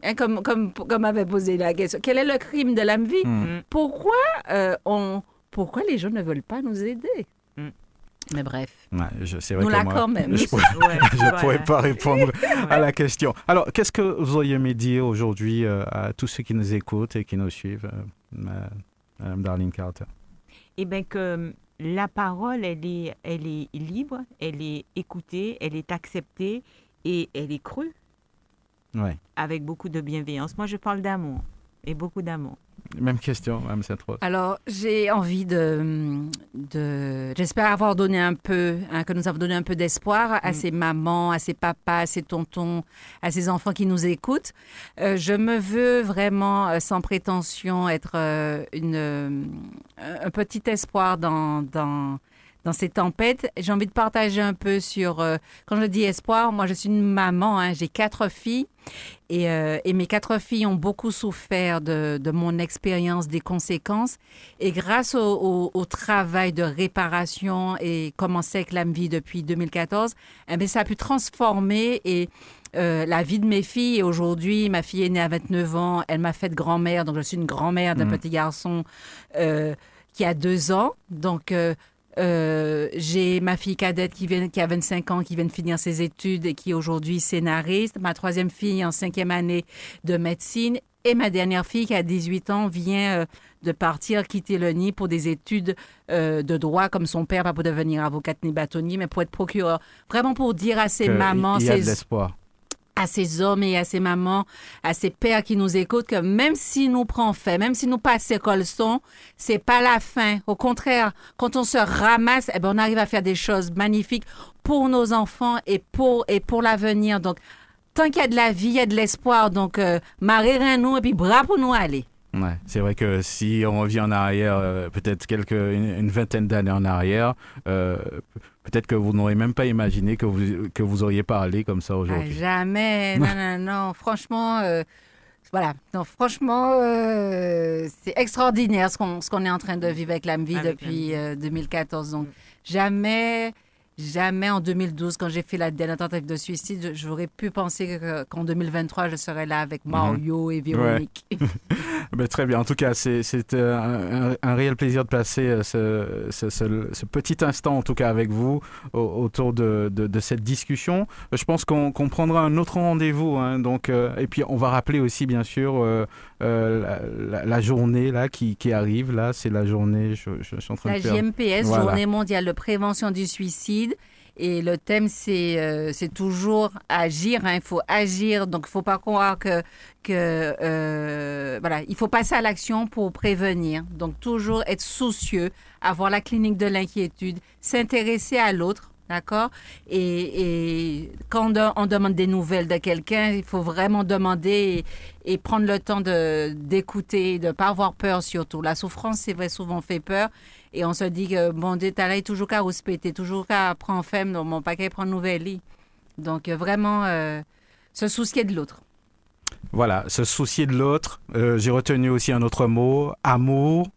Hein, comme, comme, comme avait posé la question. Quel est le crime de l'âme vie mm. Pourquoi euh, on, pourquoi les gens ne veulent pas nous aider mm. Mais bref. c'est vrai nous que quand même. Je ne pourrais, pas répondre à la question. Alors, qu'est-ce que vous auriez aimé dire aujourd'hui euh, à tous ceux qui nous écoutent et qui nous suivent, euh, Madame Darlene Carter? Eh bien, que la parole, elle est, elle est libre, elle est écoutée, elle est acceptée et elle est crue. Ouais. Avec beaucoup de bienveillance. Moi, je parle d'amour et beaucoup d'amour. Même question, Mme Saint-Rose. Alors, j'ai envie de, de j'espère avoir donné un peu, hein, que nous avons donné un peu d'espoir à mm. ces mamans, à ces papas, à ces tontons, à ces enfants qui nous écoutent. Euh, je me veux vraiment, euh, sans prétention, être euh, une, un petit espoir dans, dans, dans ces tempêtes. J'ai envie de partager un peu sur, euh, quand je dis espoir, moi je suis une maman, hein, j'ai quatre filles et, euh, et, mes quatre filles ont beaucoup souffert de, de mon expérience des conséquences. Et grâce au, au, travail de réparation et commencé avec l'AMVI depuis 2014, eh bien, ça a pu transformer et euh, la vie de mes filles. Et aujourd'hui, ma fille est née à 29 ans, elle m'a fait grand-mère, donc je suis une grand-mère d'un mmh. petit garçon qui a deux ans. Donc, euh, j'ai ma fille cadette qui, vient, qui a 25 ans, qui vient de finir ses études et qui est aujourd'hui scénariste. Ma troisième fille en cinquième année de médecine. Et ma dernière fille qui a 18 ans vient euh, de partir, quitter le nid pour des études euh, de droit comme son père, pas pour devenir avocate ni bâtonnier, mais pour être procureur. Vraiment pour dire à ses mamans... Il y a de l'espoir à ces hommes et à ces mamans, à ces pères qui nous écoutent, que même si nous prenons fait, même si nous passons colson, c'est pas la fin. Au contraire, quand on se ramasse, eh ben, on arrive à faire des choses magnifiques pour nos enfants et pour, et pour l'avenir. Donc, tant qu'il y a de la vie, il y a de l'espoir. Donc, euh, nous et puis bras pour nous aller. Ouais, c'est vrai que si on revient en arrière, euh, peut-être quelques une, vingtaine d'années en arrière, euh, peut-être que vous n'aurez même pas imaginé que vous, que vous auriez parlé comme ça aujourd'hui. Ah, jamais, non, non, non. Franchement, euh, voilà. Non, franchement, euh, c'est extraordinaire ce qu'on qu'on est en train de vivre avec l'AMVI depuis 2014. Euh, Donc, jamais Jamais en 2012, quand j'ai fait la dernière tentative de suicide, j'aurais pu penser qu'en 2023, je serais là avec mhm. Mario et Véronique. Ben, très bien. En tout cas, c'est un, un, réel plaisir de passer euh, ce, ce, petit instant, en tout cas avec vous, autour de, de, cette discussion. Je pense qu'on prendra un autre rendez-vous. Hein, donc, euh, et puis, on va rappeler aussi, bien sûr, euh, la, journée là, qui, qui arrive. Là, c'est la journée. Je, je, suis en train la de JMPS, Journée mondiale de prévention du suicide. Et le thème, c'est euh, c'est toujours agir. Hein. Il faut agir. Donc, il ne faut pas croire que, que euh, voilà, il faut passer à l'action pour prévenir. Donc, toujours être soucieux, avoir la clinique de l'inquiétude, s'intéresser à l'autre. D'accord? Et, et, quand on, demande des nouvelles de quelqu'un, il faut vraiment demander et, prendre le temps d'écouter, de ne pas avoir peur surtout. La souffrance, c'est vrai, souvent fait peur. Et on se dit que, bon, Dieu, t'as toujours qu'à respecter, toujours qu'à prendre femme dans mon paquet, prendre nouvelle lit. Donc, euh, vraiment, euh, se soucier de l'autre. Voilà, se soucier de l'autre. Euh, j'ai retenu aussi un autre mot, amour,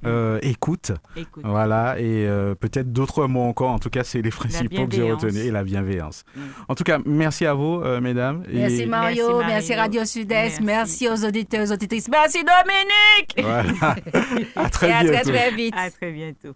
écoute. écoute. Voilà, et peut-être d'autres mots encore. En tout cas, c'est les principaux que j'ai retenus et la bienveillance. Mm. En tout cas, merci à vous, mesdames. Merci, Mario, merci, Radio Sud-Est, merci. aux auditeurs, aux auditrices, merci Dominique. Voilà. à très et bientôt. À très, très vite. À très bientôt.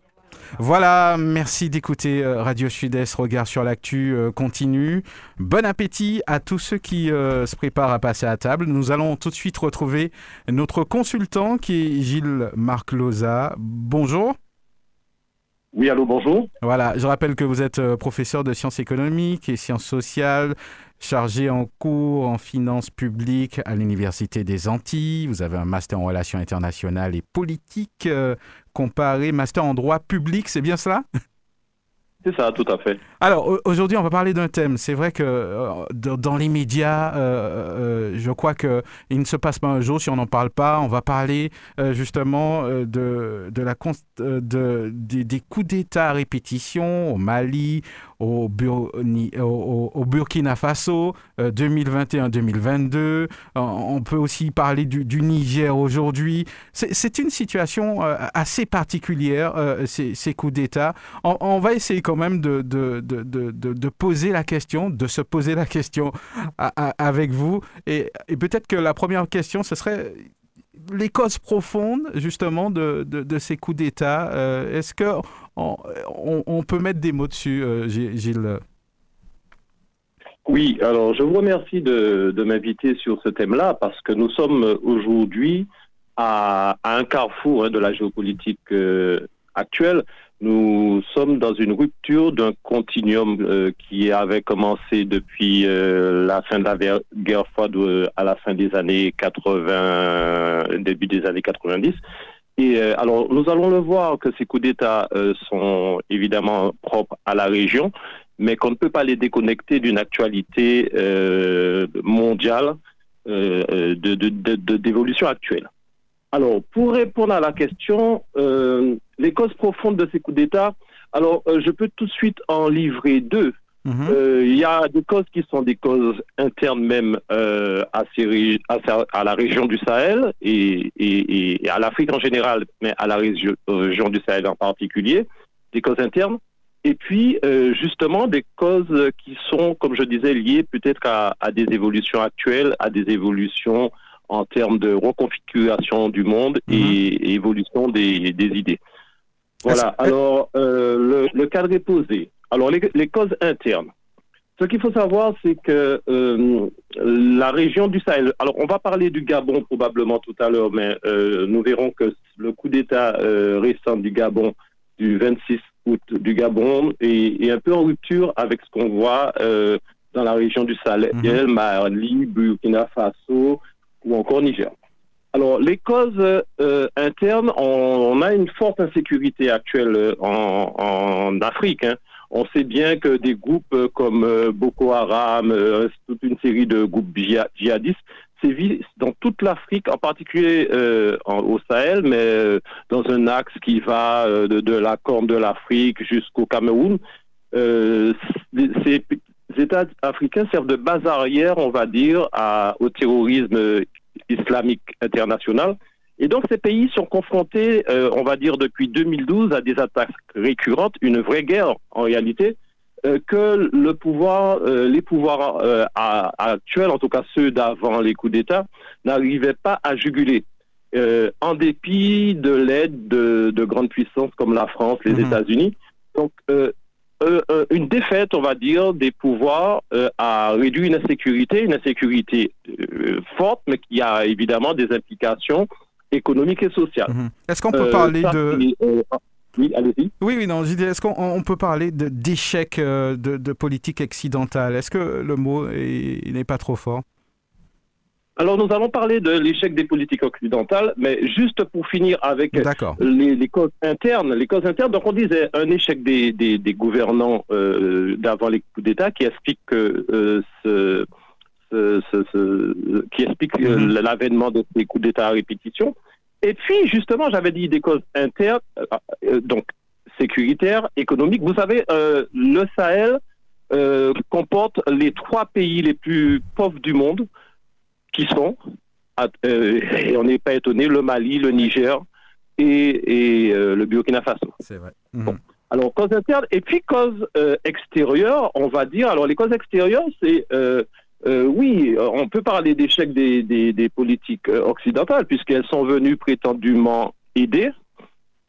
Voilà, merci d'écouter euh, Radio Sud-Est, regard sur l'actu euh, continue. Bon appétit à tous ceux qui euh, se préparent à passer à table. Nous allons tout de suite retrouver notre consultant qui est Gilles Marc Loza. Bonjour. Oui, allô, bonjour. Voilà, je rappelle que vous êtes professeur de sciences économiques et sciences sociales, chargé en cours en finances publiques à l'Université des Antilles. Vous avez un master en relations internationales et politiques euh, comparé, master en droit public, c'est bien cela? C'est ça, tout à fait. Alors aujourd'hui, on va parler d'un thème. C'est vrai que euh, dans les médias, euh, je crois que il ne se passe pas un jour si on n'en parle pas. On va parler justement de, des coups d'État à répétition au Mali, au, Burkina Faso 2021-2022. Euh, on peut aussi parler du, Niger aujourd'hui. C'est une situation euh, assez particulière, euh, ces, coups d'État. On, va essayer quand même de, de, poser la question, de se poser la question avec vous. Et, peut-être que la première question, ce serait les causes profondes justement de, ces coups d'État. Est-ce que on, peut mettre des mots dessus, euh, Gilles? Oui, alors je vous remercie de, m'inviter sur ce thème-là parce que nous sommes aujourd'hui à, un carrefour hein, de la géopolitique euh, actuelle. Nous sommes dans une rupture d'un continuum euh, qui avait commencé depuis la fin de la guerre froide à la fin des années 80, début des années 90 euh, alors, nous allons le voir que ces coups d'État euh, sont évidemment propres à la région, mais qu'on ne peut pas les déconnecter d'une actualité euh, mondiale de, d'évolution actuelle. Alors, pour répondre à la question, les causes profondes de ces coups d'État, alors je peux tout de suite en livrer deux. Mhm. Euh, il y a des causes qui sont des causes internes même euh, à, à, la région du Sahel et, et, et à l'Afrique en général, mais à la région, région, du Sahel en particulier, des causes internes. Et puis, euh, justement, des causes qui sont, comme je disais, liées peut-être à, à, des évolutions actuelles, à des évolutions en termes de reconfiguration du monde et, mhm. évolution des, des idées. Voilà, alors le, le cadre est posé. Alors, les, causes internes. Ce qu'il faut savoir, c'est que euh, la région du Sahel. Alors, on va parler du Gabon probablement tout à l'heure, mais euh, nous verrons que le coup d'État euh, récent du Gabon, du 26 août du Gabon, est, un peu en rupture avec ce qu'on voit dans la région du Sahel, mhm. Mali, Burkina Faso ou encore Niger. Alors, les causes internes, on, a une forte insécurité actuelle en, en Afrique. Hein on sait bien que des groupes comme euh, Boko Haram, euh, toute une série de groupes djihadistes sévissent dans toute l'Afrique, en particulier euh, au Sahel, mais dans un axe qui va de, la Corne de l'Afrique jusqu'au Cameroun. ces États africains servent de base arrière, on va dire, au terrorisme islamique international. Et donc ces pays sont confrontés, euh, on va dire depuis 2012, à des attaques récurrentes, une vraie guerre en réalité, euh, que le pouvoir, euh, les pouvoirs actuels, en tout cas ceux d'avant les coups d'État, n'arrivaient pas à juguler. en dépit de l'aide de, grandes puissances comme la France, les mhm. États-Unis. Donc une défaite, on va dire, des pouvoirs a réduit une insécurité, une insécurité forte, mais qui a évidemment des implications économique et sociale. Mhm. Est-ce qu'on peut euh, parler de... Euh, oui, allez-y. Oui, oui, non, est-ce qu'on peut parler d'échec euh, de, de, politique occidentale? Est-ce que le mot n'est pas trop fort? Alors nous allons parler de l'échec des politiques occidentales, mais juste pour finir avec les, les, causes internes. Les causes internes, donc on disait un échec des, des, des gouvernants euh, d'avant les coups d'État qui explique que ce, ce, qui explique mhm. l'avènement de ces coups d'État à répétition. Et puis, justement, j'avais dit des causes internes, euh, euh, donc sécuritaires, économiques. Vous savez, euh, le Sahel comporte les trois pays les plus pauvres du monde, qui sont, et on n'est pas étonné, le Mali, le Niger et, et le Burkina Faso. C'est vrai. Bon. Alors, causes internes, et puis causes extérieures, on va dire. Alors, les causes extérieures, c'est euh, oui, on peut parler d'échec des, des, politiques euh, occidentales, puisqu'elles sont venues prétendument aider.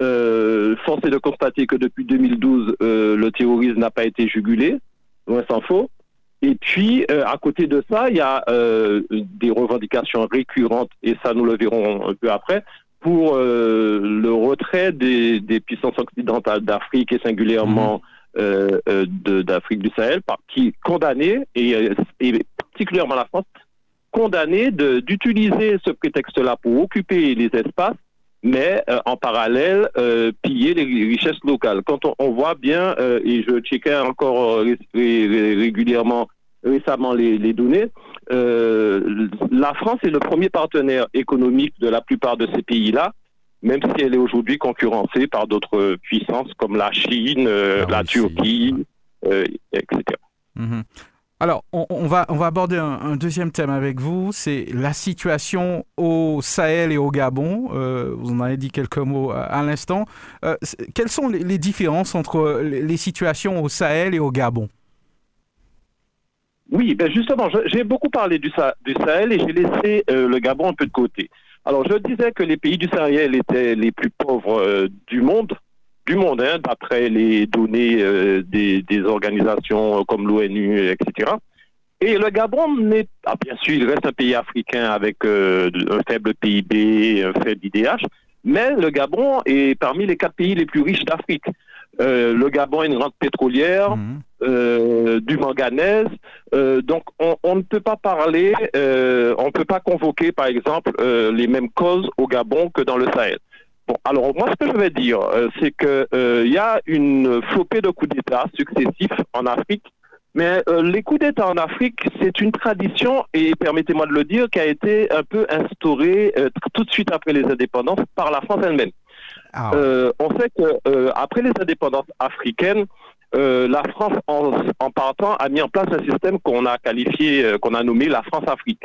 Euh, force est de constater que depuis 2012, euh, le terrorisme n'a pas été jugulé, loin s'en faut. Et puis, à côté de ça, il y a des revendications récurrentes, et ça nous le verrons un peu après, pour le retrait des, des puissances occidentales d'Afrique et singulièrement mmh. d'Afrique du Sahel, par, qui condamné et, et particulièrement la France, condamnée d'utiliser ce prétexte-là pour occuper les espaces mais en parallèle piller les richesses locales. Quand on, voit bien, et je checkais encore régulièrement récemment les, les données, la France est le premier partenaire économique de la plupart de ces pays-là même si elle est aujourd'hui concurrencée par d'autres puissances comme la Chine, ah la Turquie, etc. Alors, on, va, aborder un, deuxième thème avec vous, c'est la situation au Sahel et au Gabon. Euh, vous en avez dit quelques mots à, l'instant. Euh, quelles sont les, différences entre les, situations au Sahel et au Gabon? Oui, ben justement, j'ai beaucoup parlé du, Sahel et j'ai laissé euh, le Gabon un peu de côté. Alors, je disais que les pays du Sahel étaient les plus pauvres du monde, du monde, hein, d'après les données euh, des, organisations comme l'ONU, etc. Et le Gabon n'est, ah, bien sûr, il reste un pays africain avec euh, un faible PIB, un faible IDH, mais le Gabon est parmi les quatre pays les plus riches d'Afrique. Euh, le Gabon est une rente pétrolière, mmh. du manganèse. donc, on, on, ne peut pas parler, on ne peut pas convoquer, par exemple, les mêmes causes au Gabon que dans le Sahel. Bon, alors moi, ce que je vais dire, euh, c'est que euh, il y a une flopée de coups d'État successifs en Afrique, mais euh, les coups d'État en Afrique, c'est une tradition et permettez-moi de le dire, qui a été un peu instaurée tout de suite après les indépendances par la France elle-même. Ah on sait que après les indépendances africaines, la France, en, en, partant, a mis en place un système qu'on a qualifié, qu'on a nommé la France-Afrique.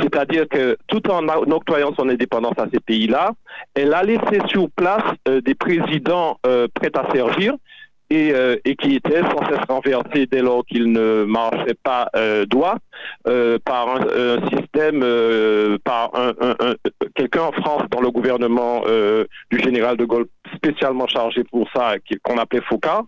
C'est-à-dire que tout en octroyant son indépendance à ces pays-là, elle a laissé sur place euh, des présidents euh, prêts à servir et, euh, et, qui étaient sans cesse renversés dès lors qu'ils ne marchaient pas droit par un, système, par un, un, quelqu'un en France dans le gouvernement du général de Gaulle spécialement chargé pour ça, qu'on appelait Foucault,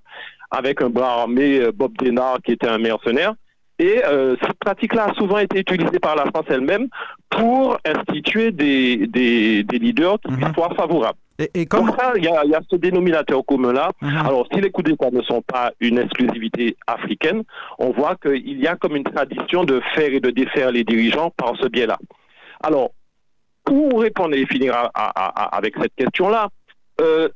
avec un bras armé, Bob Denard, qui était un mercenaire. Et euh, cette pratique-là a souvent été utilisée par la France elle-même pour instituer des, des, leaders qui mhm. soient favorables. Et, comme... ça, il y, a, ce dénominateur commun-là. Mhm. Alors, si les coups d'État ne sont pas une exclusivité africaine, on voit qu'il y a comme une tradition de faire et de défaire les dirigeants par ce biais-là. Alors, pour répondre et finir avec cette question-là, euh,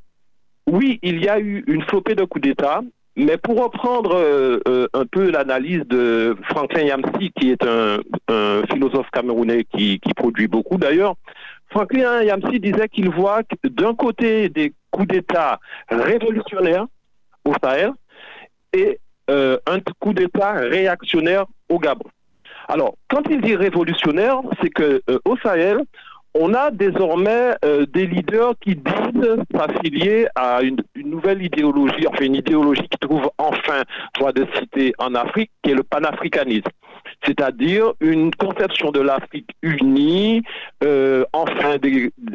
oui, il y a eu une flopée de coups d'État mais pour reprendre euh, euh, un peu l'analyse de Franklin Yamsi, qui est un, philosophe camerounais qui, produit beaucoup d'ailleurs, Franklin Yamsi disait qu'il voit d'un côté des coups d'État révolutionnaires au Sahel et euh, un coup d'État réactionnaire au Gabon. Alors, quand il dit révolutionnaire, c'est que au Sahel, on a désormais euh, des leaders qui disent s'affilier à une, nouvelle idéologie, enfin une idéologie qui trouve enfin voie de citer en Afrique, qui est le panafricanisme c'est-à-dire une conception de l'Afrique unie, euh, enfin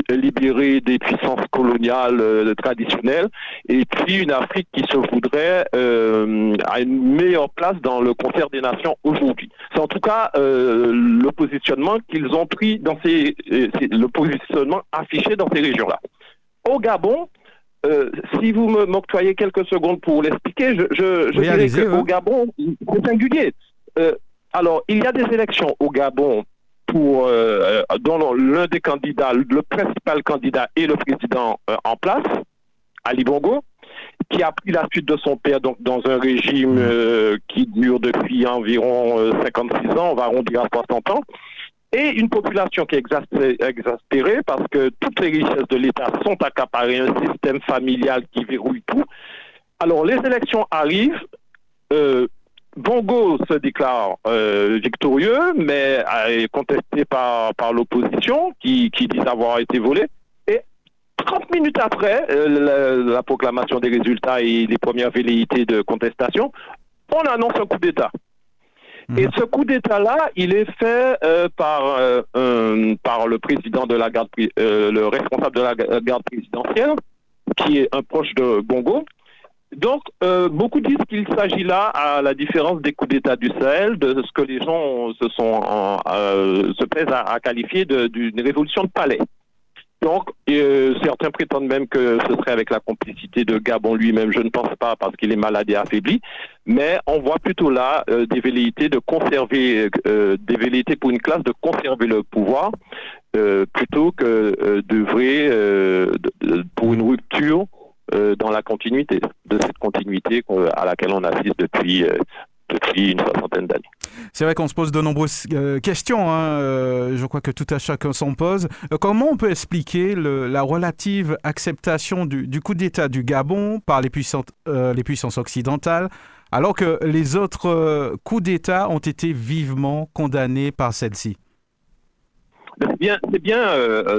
libérée des puissances coloniales euh, traditionnelles, et puis une Afrique qui se voudrait euh, à une meilleure place dans le concert des nations aujourd'hui. C'est en tout cas le positionnement qu'ils ont pris dans ces, le positionnement affiché dans ces régions-là. Au Gabon, si vous m'octroyez quelques secondes pour l'expliquer, je, je, je dirais qu'au Gabon, c'est singulier. Alors, il y a des élections au Gabon pour euh, dont l'un des candidats, le principal candidat est le président euh, en place, Ali Bongo, qui a pris la suite de son père donc dans un régime euh, qui dure depuis environ 56 ans, on va arrondir à 60 ans, et une population qui est exaspérée parce que toutes les richesses de l'État sont accaparées, un système familial qui verrouille tout. Alors les élections arrivent, Bongo se déclare euh, victorieux, mais est contesté par, par l'opposition qui, qui dit avoir été volé. Et 30 minutes après euh, la, proclamation des résultats et les premières velléités de contestation, on annonce un coup d'État. Mhm. Et ce coup d'État-là, il est fait euh, par, par le président de la garde, le responsable de la garde présidentielle, qui est un proche de Bongo, donc, euh, beaucoup disent qu'il s'agit là, à la différence des coups d'État du Sahel, de ce que les gens se sont euh, se plaisent à, qualifier d'une révolution de palais. Donc, euh, certains prétendent même que ce serait avec la complicité de Gabon lui-même. Je ne pense pas parce qu'il est malade et affaibli. Mais on voit plutôt là des velléités de conserver, des velléités pour une classe de conserver le pouvoir plutôt que d'œuvrer pour une rupture dans la continuité, de cette continuité à laquelle on assiste depuis depuis une soixantaine d'années. C'est vrai qu'on se pose de nombreuses euh, questions. Hein, euh, je crois que tout à chacun s'en pose. Euh, comment on peut expliquer la relative acceptation du, coup d'État du Gabon par les, les puissances occidentales, alors que les autres coups d'État ont été vivement condamnés par celle-ci? C'est bien, c'est bien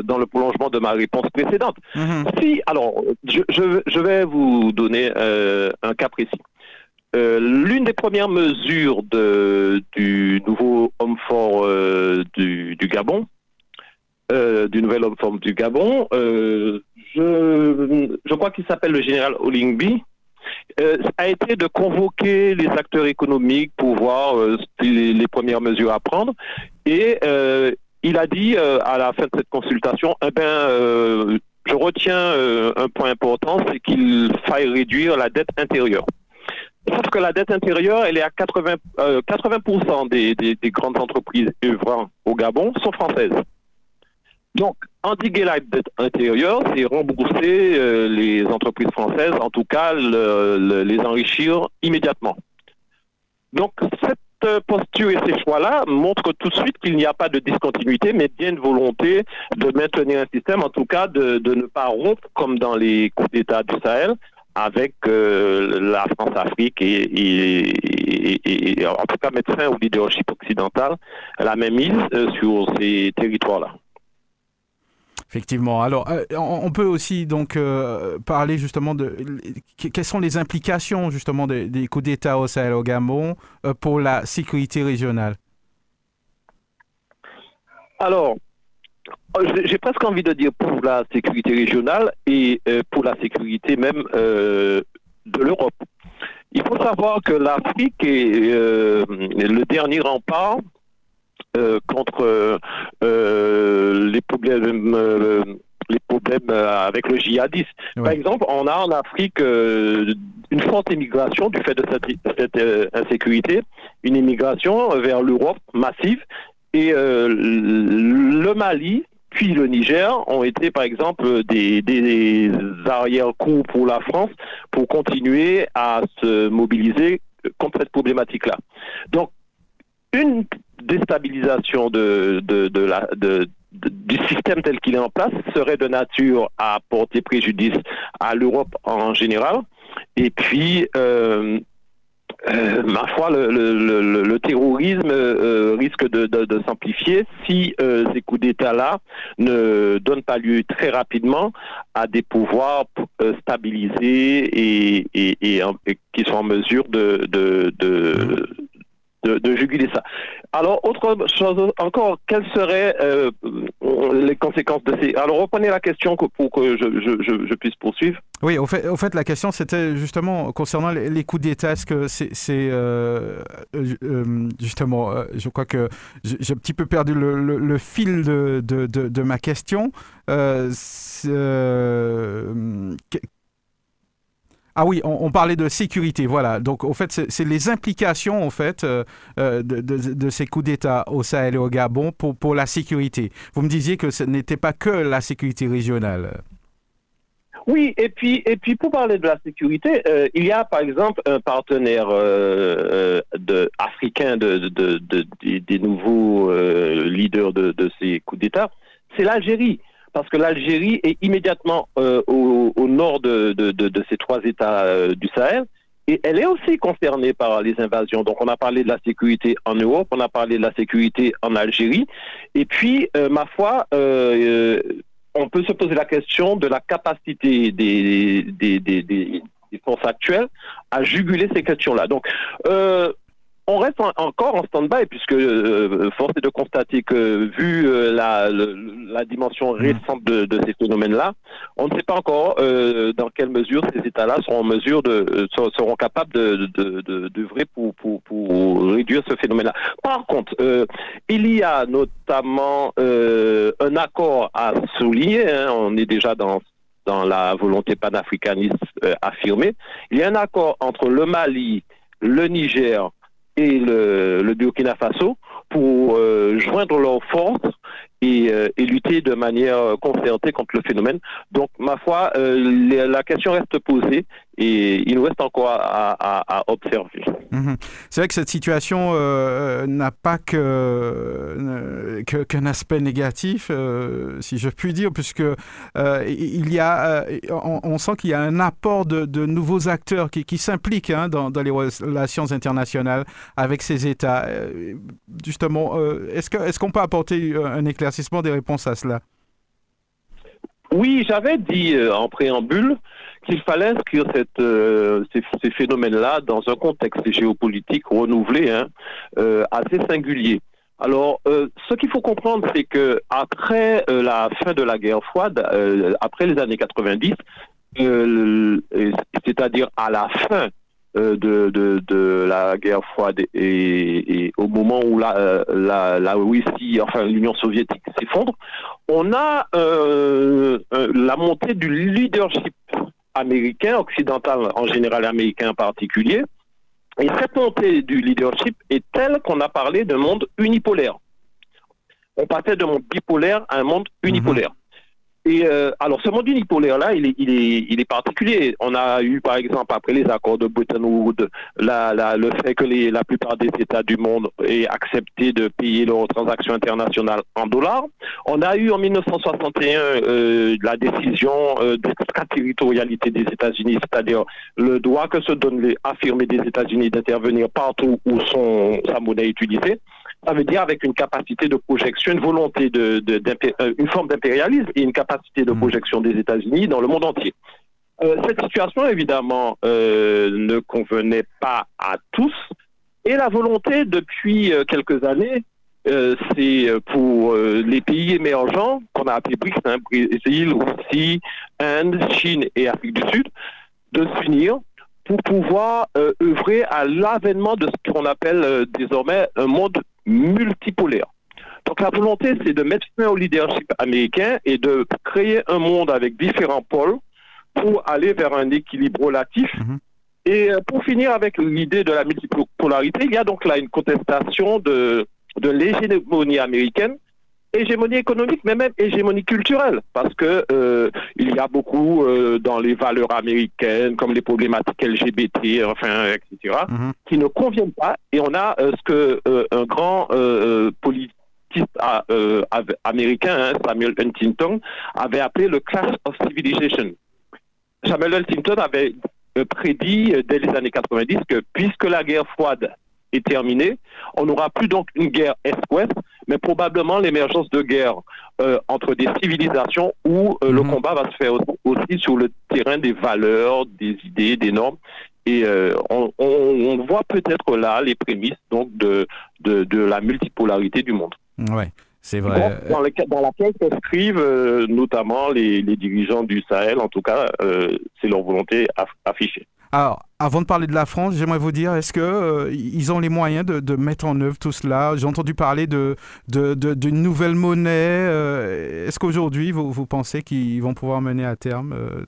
dans le prolongement de ma réponse précédente. Mm-hmm. Si, alors, je, je, vais vous donner un cas précis. Euh, l'une des premières mesures de, du nouveau homme fort euh, du, du, Gabon, euh, du nouvel homme fort du Gabon, je, je, crois qu'il s'appelle le général Olingbi, a été de convoquer les acteurs économiques pour voir les, les, premières mesures à prendre. Et il a dit à la fin de cette consultation, eh ben, je retiens un point important, c'est qu'il faille réduire la dette intérieure. Sauf que la dette intérieure, elle est à 80, 80% euh, des, des, grandes entreprises œuvrant au Gabon sont françaises. Donc, endiguer la dette intérieure, c'est rembourser euh, les entreprises françaises, en tout cas les enrichir immédiatement. Donc, cette posture et ces choix-là montrent tout de suite qu'il n'y a pas de discontinuité, mais bien une volonté de maintenir un système, en tout cas de, ne pas rompre, comme dans les coups d'État du Sahel, avec euh, la France-Afrique et, en tout cas mettre fin au leadership occidental, la même mise euh, sur ces territoires-là. Effectivement. Alors, euh, on peut aussi donc parler justement de quelles sont les implications justement des, coups d'État au Sahel au Gabon pour la sécurité régionale? Alors, euh, j'ai presque envie de dire pour la sécurité régionale et euh, pour la sécurité même euh, de l'Europe. Il faut savoir que l'Afrique est le dernier rempart contre les problèmes les problèmes avec le djihadisme. Par exemple, on a en Afrique une forte immigration du fait de cette insécurité, une immigration vers l'Europe massive, et le Mali puis le Niger ont été, par exemple, des, des arrière-coups pour la France pour continuer à se mobiliser contre cette problématique-là. Donc, une déstabilisation de, de, de la, de, du système tel qu'il est en place serait de nature à porter préjudice à l'Europe en général. Et puis, euh, euh, ma foi, le, le, le, terrorisme euh, risque de, de, de s'amplifier si euh, ces coups d'État-là ne donnent pas lieu très rapidement à des pouvoirs stabilisés et, et, et, et, qui sont en mesure de, de, de de, juguler ça. Alors, autre chose encore, quelles seraient euh, les conséquences de ces... Alors, reprenez la question pour que je, puisse poursuivre. Oui, au fait, la question, c'était justement concernant les, coups d'État. C'est... euh, euh, justement, je crois que j'ai un petit peu perdu le, le, fil de, de, de, ma question. Ah oui, on, parlait de sécurité, voilà. Donc, au fait, c'est les implications, en fait, euh, euh, de, ces coups d'État au Sahel et au Gabon pour, la sécurité. Vous me disiez que ce n'était pas que la sécurité régionale. Oui, et puis, et puis pour parler de la sécurité, euh, il y a par exemple un partenaire africain de, des nouveaux leaders de, ces coups d'État, c'est l'Algérie parce que l'Algérie est immédiatement euh, au, au, nord de, de, de, de, ces trois États euh, du Sahel. Et elle est aussi concernée par les invasions. Donc, on a parlé de la sécurité en Europe, on a parlé de la sécurité en Algérie. Et puis, euh, ma foi, on peut se poser la question de la capacité des, des, des, des forces actuelles à juguler ces questions-là. Donc, euh, on reste encore en stand-by puisque euh, force est de constater que vu euh, la, la, dimension mm. récente de, de ces phénomènes-là, on ne sait pas encore euh, dans quelle mesure ces États-là seront en mesure de seront capables de d'œuvrer pour, pour, pour réduire ce phénomène-là. Par contre, il y a notamment un accord à souligner. Hein, on est déjà dans dans la volonté panafricaniste affirmée. Il y a un accord entre le Mali, le Niger, et le, le Burkina Faso pour euh, joindre leurs forces et, lutter de manière concertée contre le phénomène. Donc, ma foi, la question reste posée et il nous reste encore à, observer. Mhm. C'est vrai que cette situation n'a pas que, qu'un aspect négatif, si je puis dire, puisque il y a, on, sent qu'il y a un apport de, nouveaux acteurs qui, qui s'impliquent hein, dans, dans, les relations internationales avec ces États. justement, est-ce qu'on peut apporter un éclaircissement des réponses à cela? Oui, j'avais dit en préambule qu'il fallait inscrire euh, ces, phénomènes-là dans un contexte géopolitique renouvelé, hein, euh, assez singulier. Alors, euh, ce qu'il faut comprendre, c'est que après la fin de la guerre froide, après les années 90, c'est-à-dire à la fin de, la guerre froide et, au moment où la Russie, enfin l'Union soviétique s'effondre, on a la montée du leadership américain, occidental en général, américain en particulier. Et cette montée du leadership est telle qu'on a parlé d'un monde unipolaire. On passait d'un monde bipolaire à un monde unipolaire. Et euh, alors, ce monde unipolaire-là, il est, il, est, il est particulier. On a eu, par exemple, après les accords de Bretton Woods, la, la, le fait que les, la plupart des États du monde aient accepté de payer leurs transactions internationales en dollars. On a eu en 1961 euh, la décision euh, d'extraterritorialité des États-Unis, c'est-à-dire le droit que se donne les affirmés des États-Unis d'intervenir partout où son, sa monnaie est utilisée ça veut dire avec une capacité de projection, une volonté de, euh, une forme d'impérialisme et une capacité de hmm. projection des États-Unis dans le monde entier. Euh, cette situation, évidemment, euh, ne convenait pas à tous. Et la volonté, depuis quelques années, c'est pour les pays émergents, qu'on a appelé BRICS, hein, Brésil, Russie, Inde, Chine et Afrique du Sud, de s'unir pour pouvoir œuvrer à l'avènement de ce qu'on appelle désormais un monde multipolaire. Donc la volonté, c'est de mettre fin au leadership américain et de créer un monde avec différents pôles pour aller vers un équilibre relatif. Mhm. Et euh, pour finir avec l'idée de la multipolarité, il y a donc là une contestation de, de l'hégémonie américaine, hégémonie économique, mais même hégémonie culturelle, parce que euh, il y a beaucoup euh, dans les valeurs américaines, comme les problématiques LGBT, enfin, etc., mhm. qui ne conviennent pas. Et on a euh, ce que un grand politiste américain, hein, Samuel Huntington, avait appelé le clash of civilization. Samuel Huntington avait prédit dès les années 90 que puisque la guerre froide est terminée, on n'aura plus donc une guerre est-ouest, mais probablement l'émergence de guerres euh, entre des civilisations où euh, le mhm. combat va se faire aussi, sur le terrain des valeurs, des idées, des normes. Et euh, on, voit peut-être là les prémices donc de, de, la multipolarité du monde. Ouais. C'est vrai. Dans, dans, laquelle s'inscrivent notamment les, les, dirigeants du Sahel, en tout cas, c'est leur volonté affichée. Alors, avant de parler de la France, j'aimerais vous dire, est-ce qu'ils euh, ont les moyens de, mettre en œuvre tout cela? J'ai entendu parler d'une de, de, nouvelle monnaie. Euh, est-ce qu'aujourd'hui, vous, pensez qu'ils vont pouvoir mener à terme euh,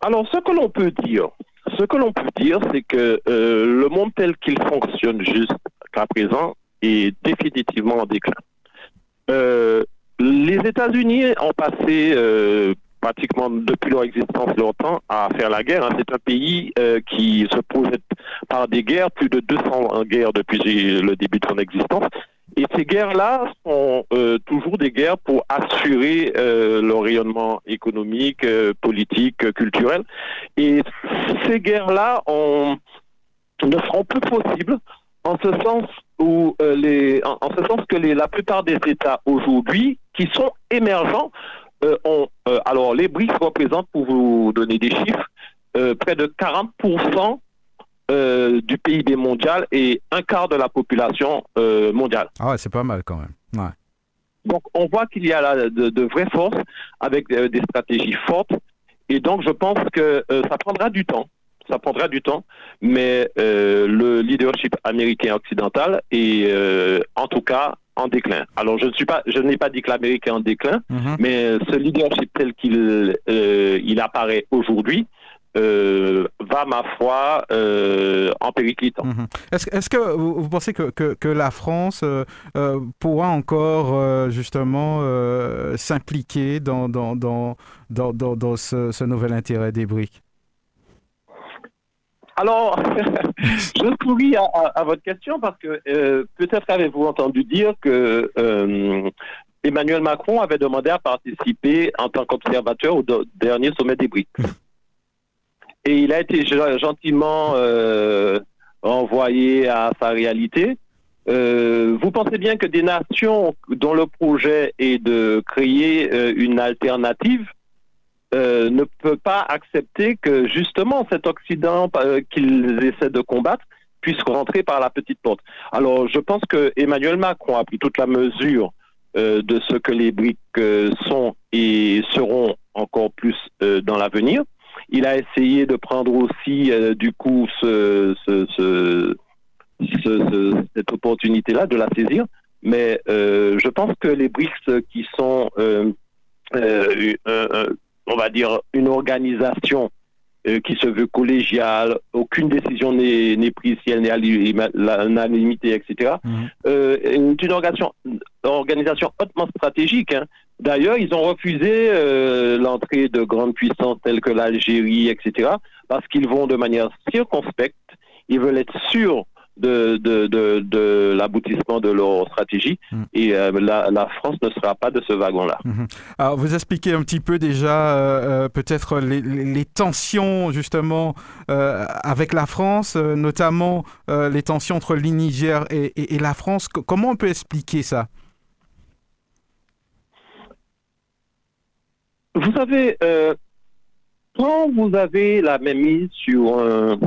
Alors, ce que l'on peut dire, ce que l'on peut dire, c'est que le monde tel qu'il fonctionne jusqu'à présent est définitivement en déclin. les États-Unis ont passé pratiquement depuis leur existence longtemps à faire la guerre. Hein. C'est un pays euh, qui se projette par des guerres, plus de 200 guerres depuis le début de son existence. Et ces guerres-là sont euh, toujours des guerres pour assurer euh, le rayonnement économique, politique, culturel. Et ces guerres-là ne seront plus possibles en ce sens où les, en, ce sens que la plupart des États aujourd'hui qui sont émergents euh, euh, alors, les BRICS représentent, pour vous donner des chiffres, euh, près de 40% du PIB mondial et un quart de la population mondiale. Ah ouais, c'est pas mal quand même. Donc, on voit qu'il y a là de, vraies forces avec des stratégies fortes. Et donc, je pense que ça prendra du temps. Ça prendra du temps, mais le leadership américain occidental est en tout cas en déclin. Alors je ne suis pas, je n'ai pas dit que l'Amérique est en déclin, mhm. mais ce leadership tel qu'il euh, il apparaît aujourd'hui va, ma foi, en périclitant. Mhm. Est-ce que vous, pensez que, que, la France pourra encore justement s'impliquer dans, dans, dans, dans, dans ce, ce nouvel intérêt des briques alors, je souris à, votre question parce que euh, peut-être avez-vous entendu dire que euh, Emmanuel Macron avait demandé à participer en tant qu'observateur au dernier sommet des BRICS. Et il a été gentiment euh, envoyé à sa réalité. vous pensez bien que des nations dont le projet est de créer une alternative euh, ne peut pas accepter que justement cet Occident euh, qu'ils essaient de combattre puisse rentrer par la petite porte. Alors je pense que Emmanuel Macron a pris toute la mesure euh, de ce que les briques sont et seront encore plus dans l'avenir. Il a essayé de prendre aussi du coup ce, ce, ce, cette opportunité-là, de la saisir. Mais je pense que les BRICS qui sont on va dire, une organisation euh, qui se veut collégiale, aucune décision n'est prise si elle n'est à l'unanimité, etc. Mmh. Euh, une organisation, organisation hautement stratégique. Hein. D'ailleurs, ils ont refusé euh, l'entrée de grandes puissances telles que l'Algérie, etc., parce qu'ils vont de manière circonspecte. Ils veulent être sûrs de, de, de, de l'aboutissement de leur stratégie mm. et euh, la, la, France ne sera pas de ce wagon-là. Mm-hmm. Alors vous expliquez un petit peu déjà euh, euh, peut-être les, les, tensions justement avec la France, notamment les tensions entre le Niger et, et, la France. Comment on peut expliquer ça? Vous savez, quand vous avez la même mise sur un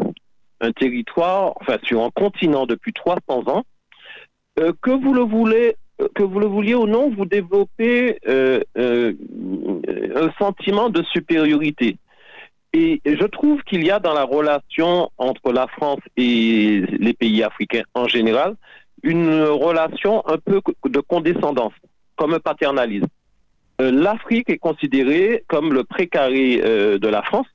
un territoire, enfin sur un continent depuis 300 ans, euh, que vous le voulez, euh, que vous le vouliez ou non, vous développez euh, un sentiment de supériorité. Et je trouve qu'il y a dans la relation entre la France et les pays africains en général une relation un peu de condescendance, comme un paternalisme. L'Afrique est considérée comme le précaré de la France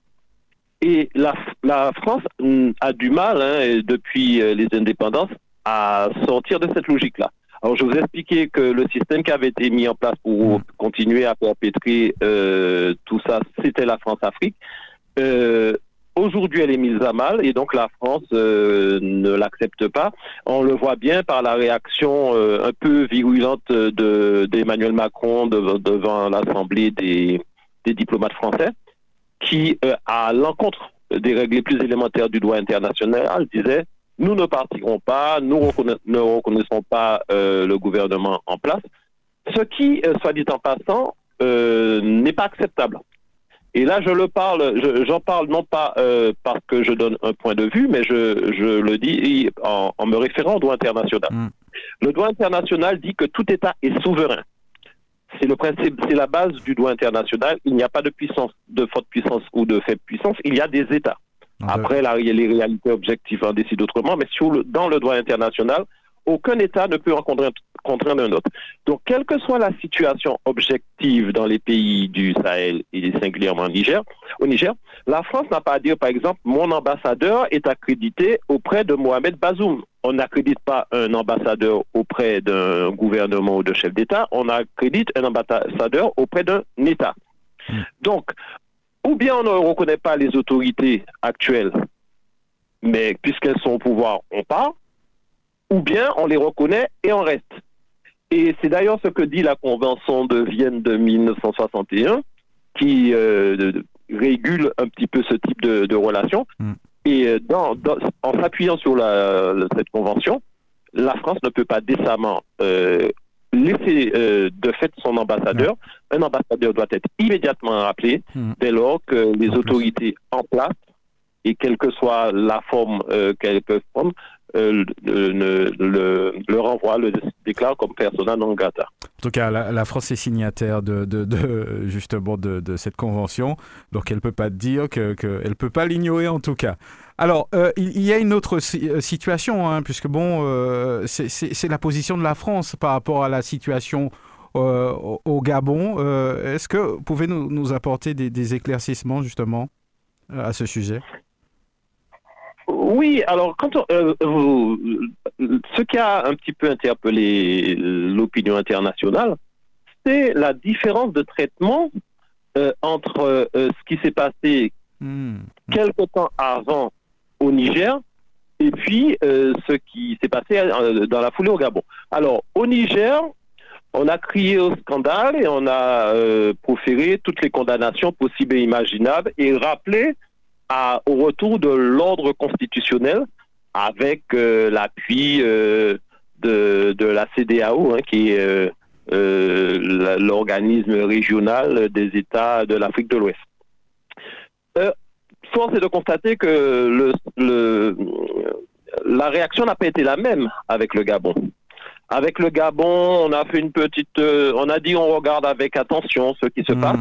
et la, la France mm, a du mal, hein, depuis euh, les indépendances, à sortir de cette logique-là. Alors, je vous ai expliqué que le système qui avait été mis en place pour continuer à perpétrer euh, tout ça, c'était la France-Afrique. Euh, Aujourd'hui, elle est mise à mal et donc la France euh, ne l'accepte pas. On le voit bien par la réaction euh, un peu virulente d'Emmanuel Macron devant l'Assemblée des, des diplomates français qui, euh, à l'encontre des règles les plus élémentaires du droit international, disait nous ne partirons pas, nous ne reconnaissons pas euh, le gouvernement en place, ce qui, euh, soit dit en passant, n'est pas acceptable. Et là, je le parle, j'en parle non pas parce que je donne un point de vue, mais je, je le dis en, en, me référant au droit international. Mm. Le droit international dit que tout État est souverain c'est le principe, c'est la base du droit international. Il n'y a pas de puissance, de forte puissance ou de faible puissance. Il y a des États. Après, là, les réalités objectives en décident autrement, mais sur le, dans le droit international, aucun État ne peut en contraindre, un autre. Donc, quelle que soit la situation objective dans les pays du Sahel et singulièrement au Niger, au Niger, la France n'a pas à dire, par exemple, mon ambassadeur est accrédité auprès de Mohamed Bazoum. On n'accrédite pas un ambassadeur auprès d'un gouvernement ou de chef d'État, on accrédite un ambassadeur auprès d'un État. Donc, ou bien on ne reconnaît pas les autorités actuelles, mais puisqu'elles sont au pouvoir, on part, ou bien on les reconnaît et on reste. Et c'est d'ailleurs ce que dit la Convention de Vienne de 1961, qui euh, régule un petit peu ce type de, de relation. Mm. Et euh, dans, en s'appuyant sur la, cette convention, la France ne peut pas décemment euh, laisser euh, de fait son ambassadeur. Un ambassadeur doit être immédiatement rappelé mm. dès lors que les autorités en place, et quelle que soit la forme qu'elles peuvent prendre, euh, le, le, le, renvoie, le déclare comme persona non grata. En tout cas, la, France est signataire de, justement de, cette convention, donc elle ne peut pas dire que ne peut pas l'ignorer en tout cas. Alors, euh, il, y a une autre euh, situation, hein, puisque bon, c'est la position de la France par rapport à la situation au, Gabon. Est-ce que vous pouvez nous, apporter des éclaircissements justement à ce sujet? Oui, alors quand ce qui a un petit peu interpellé l'opinion internationale, c'est la différence de traitement entre ce qui s'est passé hmm. quelque temps avant au Niger et puis ce qui s'est passé dans la foulée au Gabon. Alors au Niger, on a crié au scandale et on a euh, proféré toutes les condamnations possibles et imaginables et rappelé au retour de l'ordre constitutionnel avec euh, l'appui euh, de, la CDAO, hein, qui est l'organisme régional des États de l'Afrique de l'Ouest. force est de constater que la réaction n'a pas été la même avec le Gabon. Avec le Gabon, on a fait une petite, euh, on a dit on regarde avec attention ce qui se hmm. passe.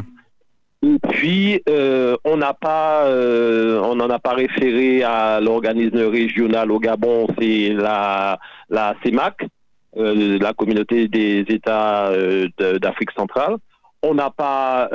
Et puis euh, on n'a pas, euh, on n'en a pas référé à l'organisme régional au Gabon, c'est la la CEMAC, la communauté des États d'Afrique centrale. On n'a pas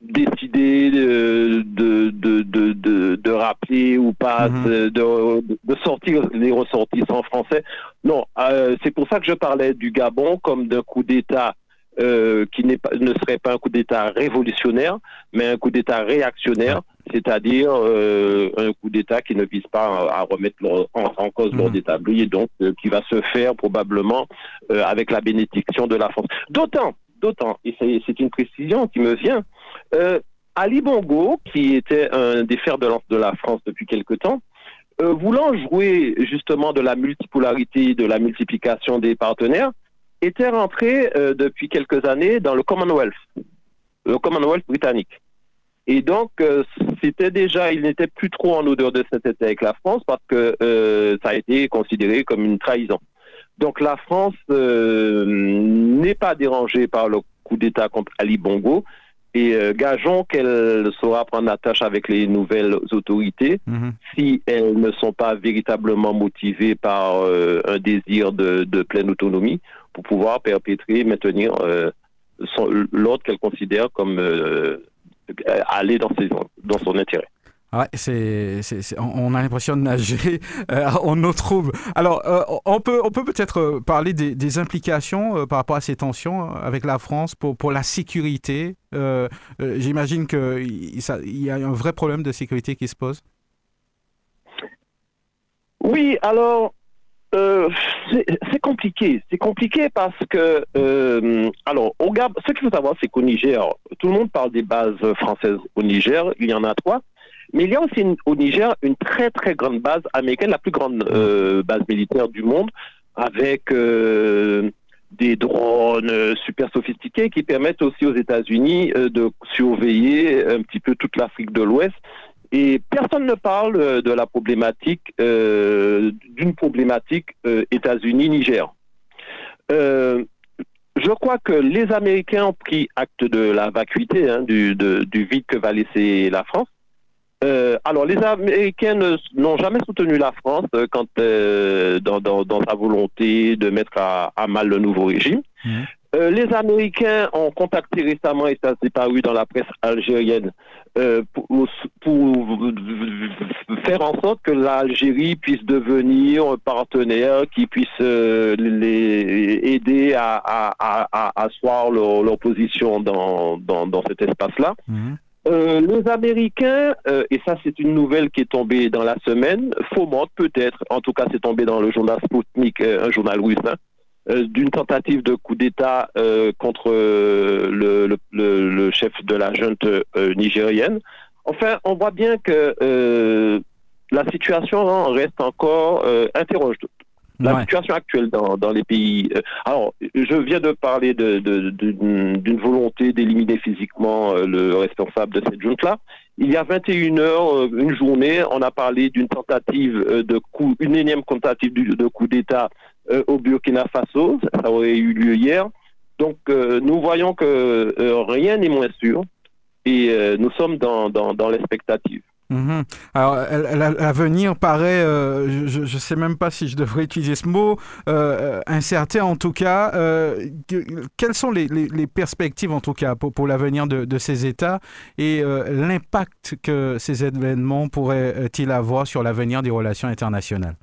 décider de, de, de, de, rappeler ou pas mhm. de, de, sortir les ressortissants français. Non, euh, c'est pour ça que je parlais du Gabon comme d'un coup d'État euh, qui n'est pas, ne serait pas un coup d'État révolutionnaire, mais un coup d'État réactionnaire, c'est-à-dire euh, un coup d'État qui ne vise pas à, remettre en, cause l'ordre mhm. établi et donc qui va se faire probablement avec la bénédiction de la France. D'autant, d'autant, et c'est une précision qui me vient, euh, Ali Bongo, qui était un des fers de lance de la France depuis quelque temps, euh, voulant jouer justement de la multipolarité, de la multiplication des partenaires, était rentré euh, depuis quelques années dans le Commonwealth, le Commonwealth britannique. Et donc, c'était déjà, il n'était plus trop en odeur de été avec la France parce que ça a été considéré comme une trahison. Donc, la France n'est pas dérangée par le coup d'État contre Ali Bongo, et euh, gageons qu'elle saura prendre la tâche avec les nouvelles autorités mhm. si elles ne sont pas véritablement motivées par euh, un désir de, pleine autonomie pour pouvoir perpétrer, maintenir euh, l'ordre qu'elle considère comme aller dans, dans son intérêt. Ouais, c'est, on a l'impression de nager euh, en eau trouble. Alors, euh, on peut, on peut peut-être euh, parler des, implications par rapport à ces tensions avec la France pour, pour la sécurité. j'imagine qu'il il y a un vrai problème de sécurité qui se pose. Oui, alors, c'est compliqué. C'est compliqué parce que, alors, au ce qu'il faut savoir, c'est qu'au Niger, tout le monde parle des bases françaises au Niger. Il y en a trois. Mais il y a aussi au Niger une très très grande base américaine, la plus grande euh, base militaire du monde, avec euh, des drones euh, super sophistiqués qui permettent aussi aux États-Unis de surveiller un petit peu toute l'Afrique de l'Ouest. Et personne ne parle de la problématique, d'une problématique États-Unis-Niger. je crois que les Américains ont pris acte de la vacuité hein, du, du vide que va laisser la France. Euh, alors, les Américains n'ont jamais soutenu la France euh, quand euh, dans, dans, sa volonté de mettre à, mal le nouveau régime. Mhm. les Américains ont contacté récemment, et ça s'est paru dans la presse algérienne, pour, faire en sorte que l'Algérie puisse devenir un partenaire qui puisse les aider à, à, à, asseoir leur, position dans, dans, dans cet espace-là. Mhm. Euh, les Américains, euh, et ça c'est une nouvelle qui est tombée dans la semaine, fomentent peut-être, en tout cas c'est tombé dans le journal Sputnik, euh, un journal russe, hein, d'une tentative de coup d'État contre le, le, chef de la junte nigérienne. Enfin, on voit bien que la situation hein, reste encore interroge la situation actuelle dans, dans les pays. Euh, alors, je viens de parler d'une de, volonté d'éliminer physiquement euh, le responsable de cette junte-là. Il y a 21 heures, euh, une journée, on a parlé d'une tentative de coup, une énième tentative de coup d'État au Burkina Faso. Ça aurait eu lieu hier. Donc, nous voyons que rien n'est moins sûr et nous sommes dans, dans, dans l'expectative. Mhm. Alors, l'avenir paraît, euh, je ne sais même pas si je devrais utiliser ce mot, euh, incertain en tout cas. Euh, quelles sont les, perspectives en tout cas pour, l'avenir de, ces États et l'impact que ces événements pourraient-ils avoir sur l'avenir des relations internationales?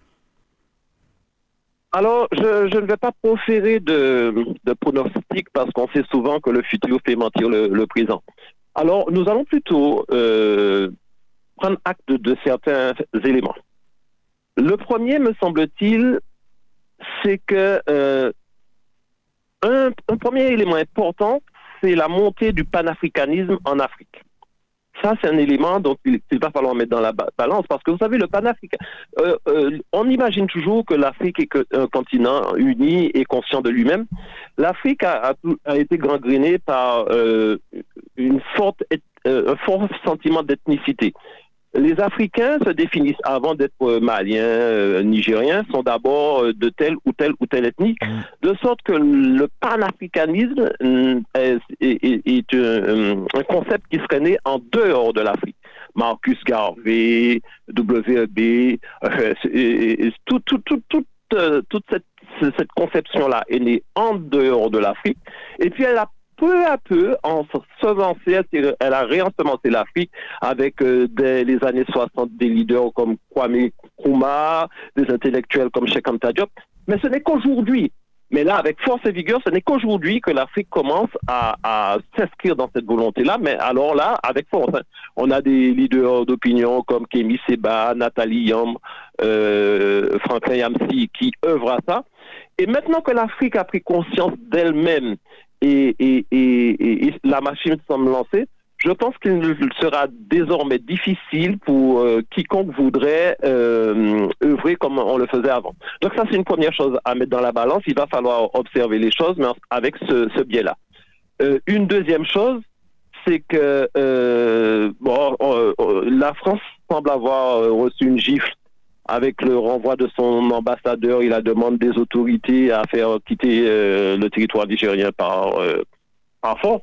Alors, je, ne vais pas proférer de, de pronostics parce qu'on sait souvent que le futur fait mentir le présent. Alors, nous allons plutôt prendre acte de certains éléments. Le premier, me semble-t-il, c'est que euh, un, premier élément important, c'est la montée du panafricanisme en Afrique. Ça, c'est un élément dont il, va falloir mettre dans la balance parce que vous savez, le panafricanisme, euh, euh, on imagine toujours que l'Afrique est un continent uni et conscient de lui-même. L'Afrique a, été gangrénée par un fort sentiment d'ethnicité les Africains se définissent avant d'être maliens, euh, nigériens, sont d'abord euh, de telle ou telle ou telle ethnie, mm. de sorte que le panafricanisme euh, est, un, concept qui serait né en dehors de l'Afrique. Marcus Garvey, WEB, toute cette, cette conception-là est née en dehors de l'Afrique, et puis elle a peu à peu, en s'avancer, elle a réensemencé l'Afrique avec euh, les années 60 des leaders comme Kwame Nkrumah, des intellectuels comme Cheikh Anta Diop. Mais ce n'est qu'aujourd'hui, mais là, avec force et vigueur, ce n'est qu'aujourd'hui que l'Afrique commence à, s'inscrire dans cette volonté-là. Mais alors là, avec force, hein. on a des leaders d'opinion comme Kémy Seba, Nathalie Yam, euh, Franklin Yamsi qui œuvrent à ça. Et maintenant que l'Afrique a pris conscience d'elle-même et, la machine semble lancée, je pense qu'il sera désormais difficile pour euh, quiconque voudrait euh, œuvrer comme on le faisait avant. Donc ça, c'est une première chose à mettre dans la balance. Il va falloir observer les choses, mais avec ce, biais-là. Euh, une deuxième chose, c'est que bon, la France semble avoir reçu une gifle avec le renvoi de son ambassadeur il la demande des autorités à faire quitter euh, le territoire nigérien par, euh, par force.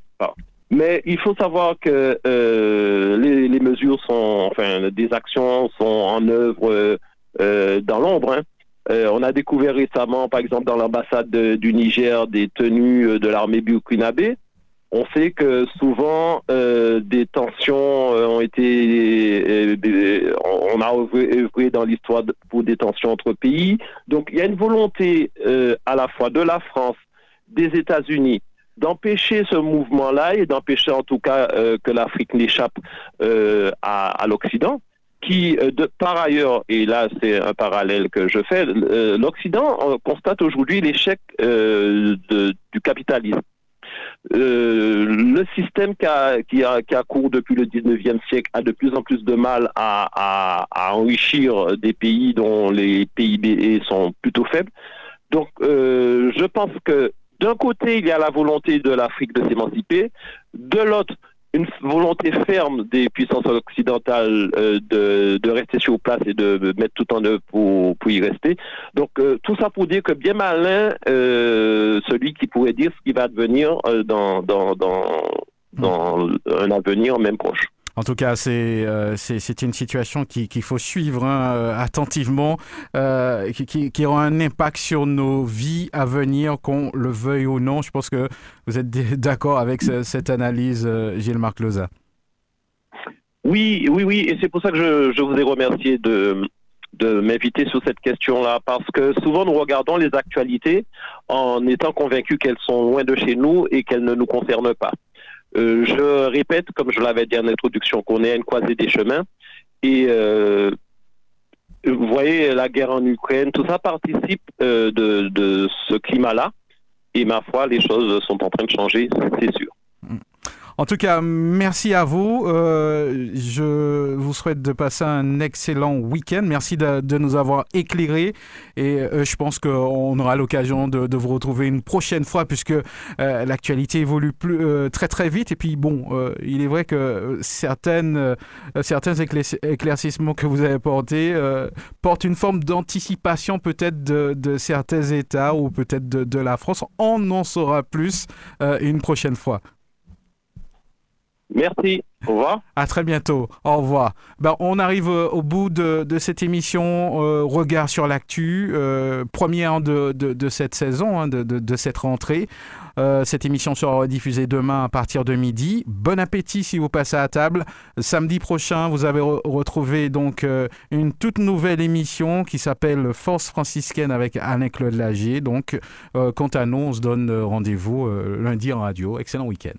Mais il faut savoir que euh, les, les, mesures sont, enfin, des actions sont en œuvre dans l'ombre. Hein. on a découvert récemment, par exemple, dans l'ambassade du Niger, des tenues de l'armée burkinabé on sait que souvent euh, des tensions euh, ont été, euh, on a œuvré dans l'histoire pour des tensions entre pays. Donc il y a une volonté à la fois de la France, des États-Unis, d'empêcher ce mouvement-là et d'empêcher en tout cas que l'Afrique n'échappe à, l'Occident qui, de, par ailleurs, et là c'est un parallèle que je fais, l'Occident constate aujourd'hui l'échec du capitalisme. Euh, le système qui a, qui, a, qui a cours depuis le 19e siècle a de plus en plus de mal à, à, enrichir des pays dont les PIB sont plutôt faibles. Donc, euh, je pense que d'un côté, il y a la volonté de l'Afrique de s'émanciper, de l'autre, une volonté ferme des puissances occidentales euh, de, de, rester sur place et de mettre tout en œuvre pour, pour y rester. Donc euh, tout ça pour dire que bien malin euh, celui qui pourrait dire ce qui va devenir dans, dans, dans, dans un avenir même proche. En tout cas, c'est euh, une situation qu'il faut suivre hein, euh, attentivement, euh, qui, qui, aura un impact sur nos vies à venir, qu'on le veuille ou non. Je pense que vous êtes d'accord avec cette analyse, Gilles-Marc Loza. Oui, oui, oui, et c'est pour ça que je, je, vous ai remercié de, de m'inviter sur cette question-là, parce que souvent nous regardons les actualités en étant convaincus qu'elles sont loin de chez nous et qu'elles ne nous concernent pas. Euh, je répète, comme je l'avais dit en introduction, qu'on est à une croisée des chemins. Et euh, vous voyez, la guerre en Ukraine, tout ça participe euh, de, de ce climat-là. Et ma foi, les choses sont en train de changer, c'est sûr. En tout cas, merci à vous. Euh, je vous souhaite de passer un excellent week-end. Merci de, nous avoir éclairés. Et euh, je pense qu'on aura l'occasion de, vous retrouver une prochaine fois puisque euh, l'actualité évolue plus, très très vite. Et puis bon, il est vrai que certaines, certains éclaircissements que vous avez portés portent une forme d'anticipation peut-être de, certains États ou peut-être de, de la France. On en saura plus une prochaine fois. Merci. Au revoir. À très bientôt. Au revoir. Ben, on arrive euh, au bout de, cette émission euh, Regard sur l'actu, euh, première de, de, cette saison, hein, de, cette rentrée. Cette émission sera diffusée demain à partir de midi. Bon appétit si vous passez à table. Samedi prochain, vous avez re retrouvé donc une toute nouvelle émission qui s'appelle Force franciscaine avec Alain-Claude Lagier. Donc, quant à nous, on se donne rendez-vous lundi en radio. Excellent week-end.